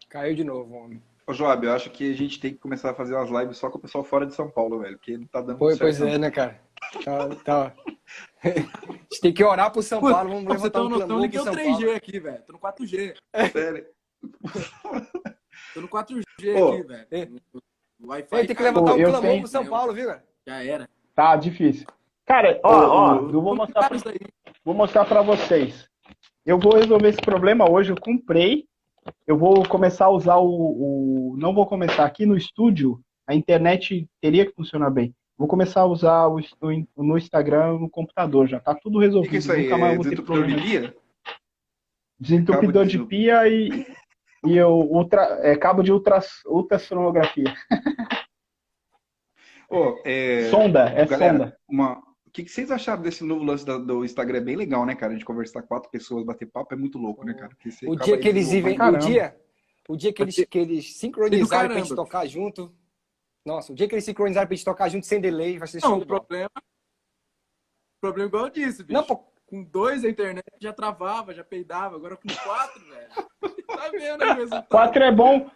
Caiu de novo, homem. Ô, Joab, eu acho que a gente tem que começar a fazer umas lives só com o pessoal fora de São Paulo, velho. Porque não tá dando Pois, certo. pois é, né, cara? Tá, tá. A gente tem que orar pro São Paulo. Vamos Pra você levantar uma um noção, o São 3G Paulo. aqui, velho. Tô no 4G. Sério. Tô no 4G Ô, aqui, velho. é. O Wi-Fi tem que levantar um Eu clamor pro São Paulo, viu, cara? Já era. tá difícil. Cara, ó, ó, eu vou mostrar, Cara, isso aí. Vou mostrar pra vocês. Eu vou resolver esse problema hoje. Eu comprei. Eu vou começar a usar o, o- Não vou começar aqui no estúdio. A internet teria que funcionar bem. Vou começar a usar o, o- no Instagram, no computador. Já tá tudo O resolvido. que, que é isso aí? Nunca mais É vou ter de problema. pia? Desentupidor de de- pia e, e o ultra, é, cabo de ultras, ultrassonografia. Ô, é... Sonda, é Galera, sonda. uma... o que, que vocês acharam desse novo lance da- do Instagram? É bem legal, né, cara? A gente conversar quatro pessoas, bater papo, é muito louco, né, cara? O dia que eles vivem, o dia, o dia que eles, que eles sincronizarem pra gente tocar junto. Nossa, o dia que eles sincronizarem pra gente tocar junto sem delay, vai ser Não, o problema. O problema igual eu disse, bicho. Não, pô, Com dois a internet já travava, já peidava. Agora com quatro, velho. Tá vendo aí o resultado? Quatro é bom.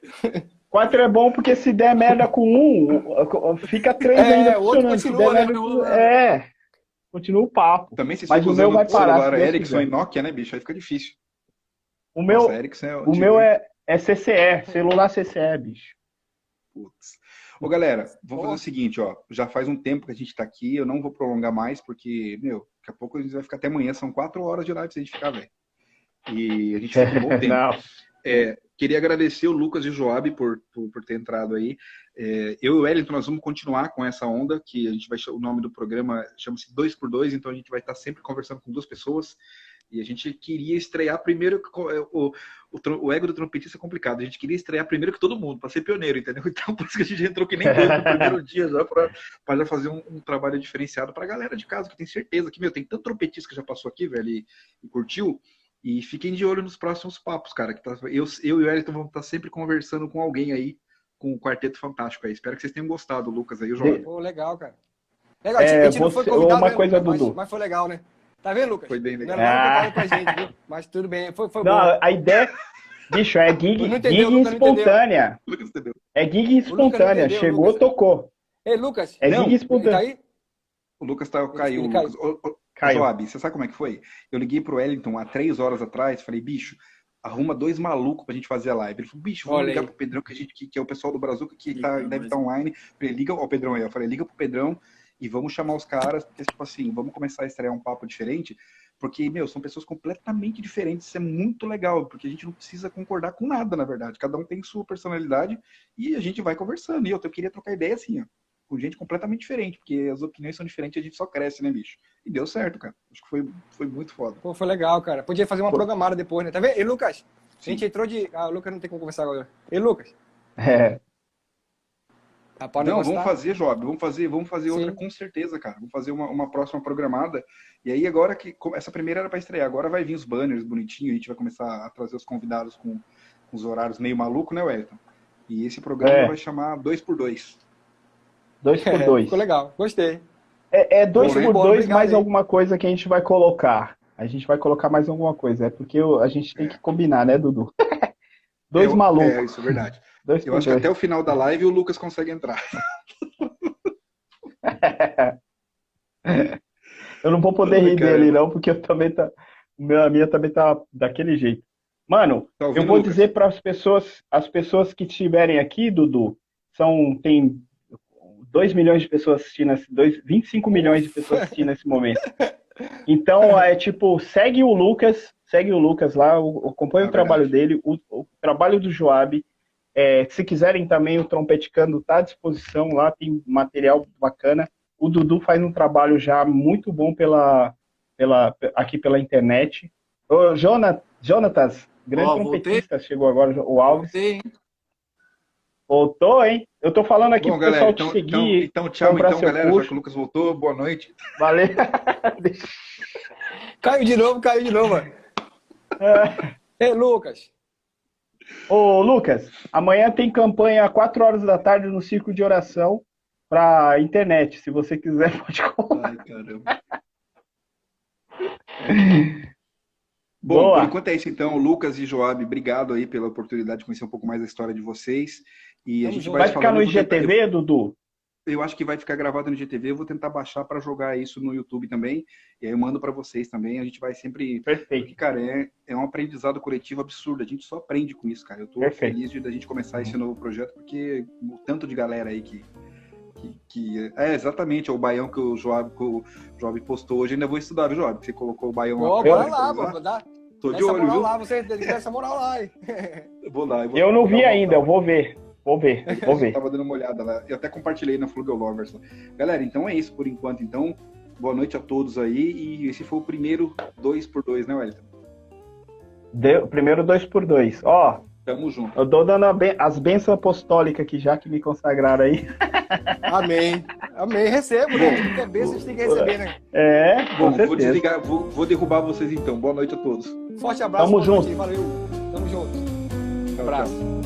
Quatro é bom porque se der merda com um, fica três É, ainda funcionando. Se continua, der né, merda. É, continua o papo. Também se Mas o meu vai parar, celular se Ericsson e Nokia, né, bicho? Aí fica difícil. O meu, Nossa, Ericsson é o antigo, meu é, é CCE, celular CCE, bicho. Putz. Ô, galera, vamos Ó. fazer o seguinte, ó. Já faz um tempo que a gente tá aqui, eu não vou prolongar mais, porque, meu, daqui a pouco a gente vai ficar até amanhã, são quatro horas de live pra gente ficar, velho. E a gente tem um bom tempo. Não. É, queria agradecer o Lucas e o Joab por, por, por ter entrado aí. É, eu e o Wellington, nós vamos continuar com essa onda, que a gente vai o nome do programa chama-se Dois por Dois, então a gente vai estar sempre conversando com duas pessoas. E a gente queria estrear primeiro. é, O, o, o ego do trompetista é complicado. A gente queria estrear primeiro que todo mundo, para ser pioneiro, entendeu? Então por isso que a gente entrou que nem dois no primeiro dia já, para já fazer um, um trabalho diferenciado para a galera de casa, que tem certeza que, meu, tem tanto trompetista que já passou aqui, velho, e, e curtiu. E fiquem de olho nos próximos papos, cara. Que tá- eu, eu e o Elton vamos estar sempre conversando com alguém aí, com o Quarteto Fantástico aí. Espero que vocês tenham gostado, Lucas aí, o João. Pô, legal, cara. Legal, a É, gente, a gente não você- foi convidado, uma né, coisa, Lucas? mas, Dudu. mas foi legal, né? Tá vendo, Lucas? Foi bem Não legal. era nada Ah. gente, viu? Mas tudo bem, foi, foi Não, bom. a ideia. Bicho, é gig, Não entendeu, gig não espontânea. Lucas entendeu? É gig não espontânea. entendeu, Chegou, Lucas. tocou. Ei, Lucas, É Não, gig ele espontânea. tá aí? O Lucas tá, caiu. Ele Lucas. Ô, ô, Caiu. Joab, você sabe como é que foi? Eu liguei pro Wellington há três horas atrás, falei, bicho, arruma dois malucos pra gente fazer a live. Ele falou, bicho, vamos Olha ligar aí. pro Pedrão, que, a gente, que, que é o pessoal do Brazuca que tá, deve estar online. Falei, liga, ó, Pedrão aí. Eu falei, liga pro Pedrão e vamos chamar os caras, porque, tipo assim, vamos começar a estrear um papo diferente, porque, meu, são pessoas completamente diferentes. Isso é muito legal, porque a gente não precisa concordar com nada, na verdade. Cada um tem sua personalidade e a gente vai conversando. E eu, eu queria trocar ideia assim, ó, com gente completamente diferente, porque as opiniões são diferentes e a gente só cresce, né, bicho? E deu certo, cara. Acho que foi, foi muito foda. Pô, foi legal, cara. Podia fazer uma programada depois, né? Tá vendo? E Lucas, a Sim. gente entrou de. Ah, o Lucas não tem como conversar agora. E Lucas, É. Rapaz, não, vamos tá... fazer, Job, vamos fazer, vamos fazer outra com certeza, cara. Vamos fazer uma, uma próxima programada. E aí, agora que. Essa primeira era para estrear, agora vai vir os banners bonitinhos, a gente vai começar a trazer os convidados com, com os horários meio maluco, né, Wellington? E esse programa é. vai chamar 2x2. 2x2. É, ficou legal, gostei. É 2x2 é mais aí. alguma coisa que a gente vai colocar. A gente vai colocar mais alguma coisa. É porque a gente tem que combinar, né, Dudu? Dois é, malucos. É, isso é verdade. Dois eu acho dois. que até o final da live o Lucas consegue entrar. eu não vou poder rir dele, não, porque eu também tá. A minha também tá daquele jeito. Mano, tá eu vou Lucas? dizer para as pessoas, as pessoas que estiverem aqui, Dudu, são tem 2 milhões de pessoas assistindo, dois, 25 milhões de pessoas assistindo nesse momento. Então, é tipo, segue o Lucas, segue o Lucas lá, acompanha é o trabalho dele, o, o, trabalho do Joab, é, se quiserem também, o Trompeticando está à disposição lá, tem material bacana. O Dudu faz um trabalho já muito bom pela, pela, aqui pela internet. O Jonatas, grande oh, trompetista, voltei. chegou agora, o Alves. Voltei. Voltou, hein? Eu tô falando aqui bom, pro pessoal então, te seguir. Então, então tchau, então, galera. Curso. Já que o Lucas voltou, boa noite. Valeu. caiu de novo, caiu de novo. É. Ei, Lucas. Ô, Lucas, amanhã tem campanha às 4 horas da tarde no Círculo de Oração para internet. Se você quiser, pode comprar. Ai, caramba. Bom, Boa. por enquanto é isso então, Lucas e Joab, obrigado aí pela oportunidade de conhecer um pouco mais da história de vocês. E a gente vai, vai ficar no IGTV, Dudu? eu acho que vai ficar gravado no GTV. Eu vou tentar baixar para jogar isso no YouTube também. E aí eu mando para vocês também. A gente vai sempre. Perfeito. Porque, cara, é, é um aprendizado coletivo absurdo. A gente só aprende com isso, cara. Eu tô Perfeito. feliz de da gente começar esse novo projeto, porque o tanto de galera aí que. Que, que, é exatamente é o baião que o Joab, que o Joab postou hoje. Ainda vou estudar, viu, Joab? Você colocou o baião lá. Bora lá, vou dar. Tô de olho, viu? Lá, você essa moral lá. vou lá. Eu, vou, eu não vi ainda, eu vou ver. Vou ver, vou ver. tava dando uma olhada lá. Eu até compartilhei na Flugel Lovers. Galera, então é isso por enquanto. Então, boa noite a todos aí. E esse foi o primeiro 2x2, né, Wellington? Deu, primeiro 2x2. Ó, Tamo junto. Eu tô dando as bênçãos apostólicas aqui, já que me consagraram aí. Amém. Amém. Recebo, né? Tudo que é bênção, a gente tem que receber, né? É, Bom, vou desligar, vou, vou, derrubar vocês então. Boa noite a todos. Forte abraço. Tamo junto. Valeu. Tamo junto. Um abraço. Tchau.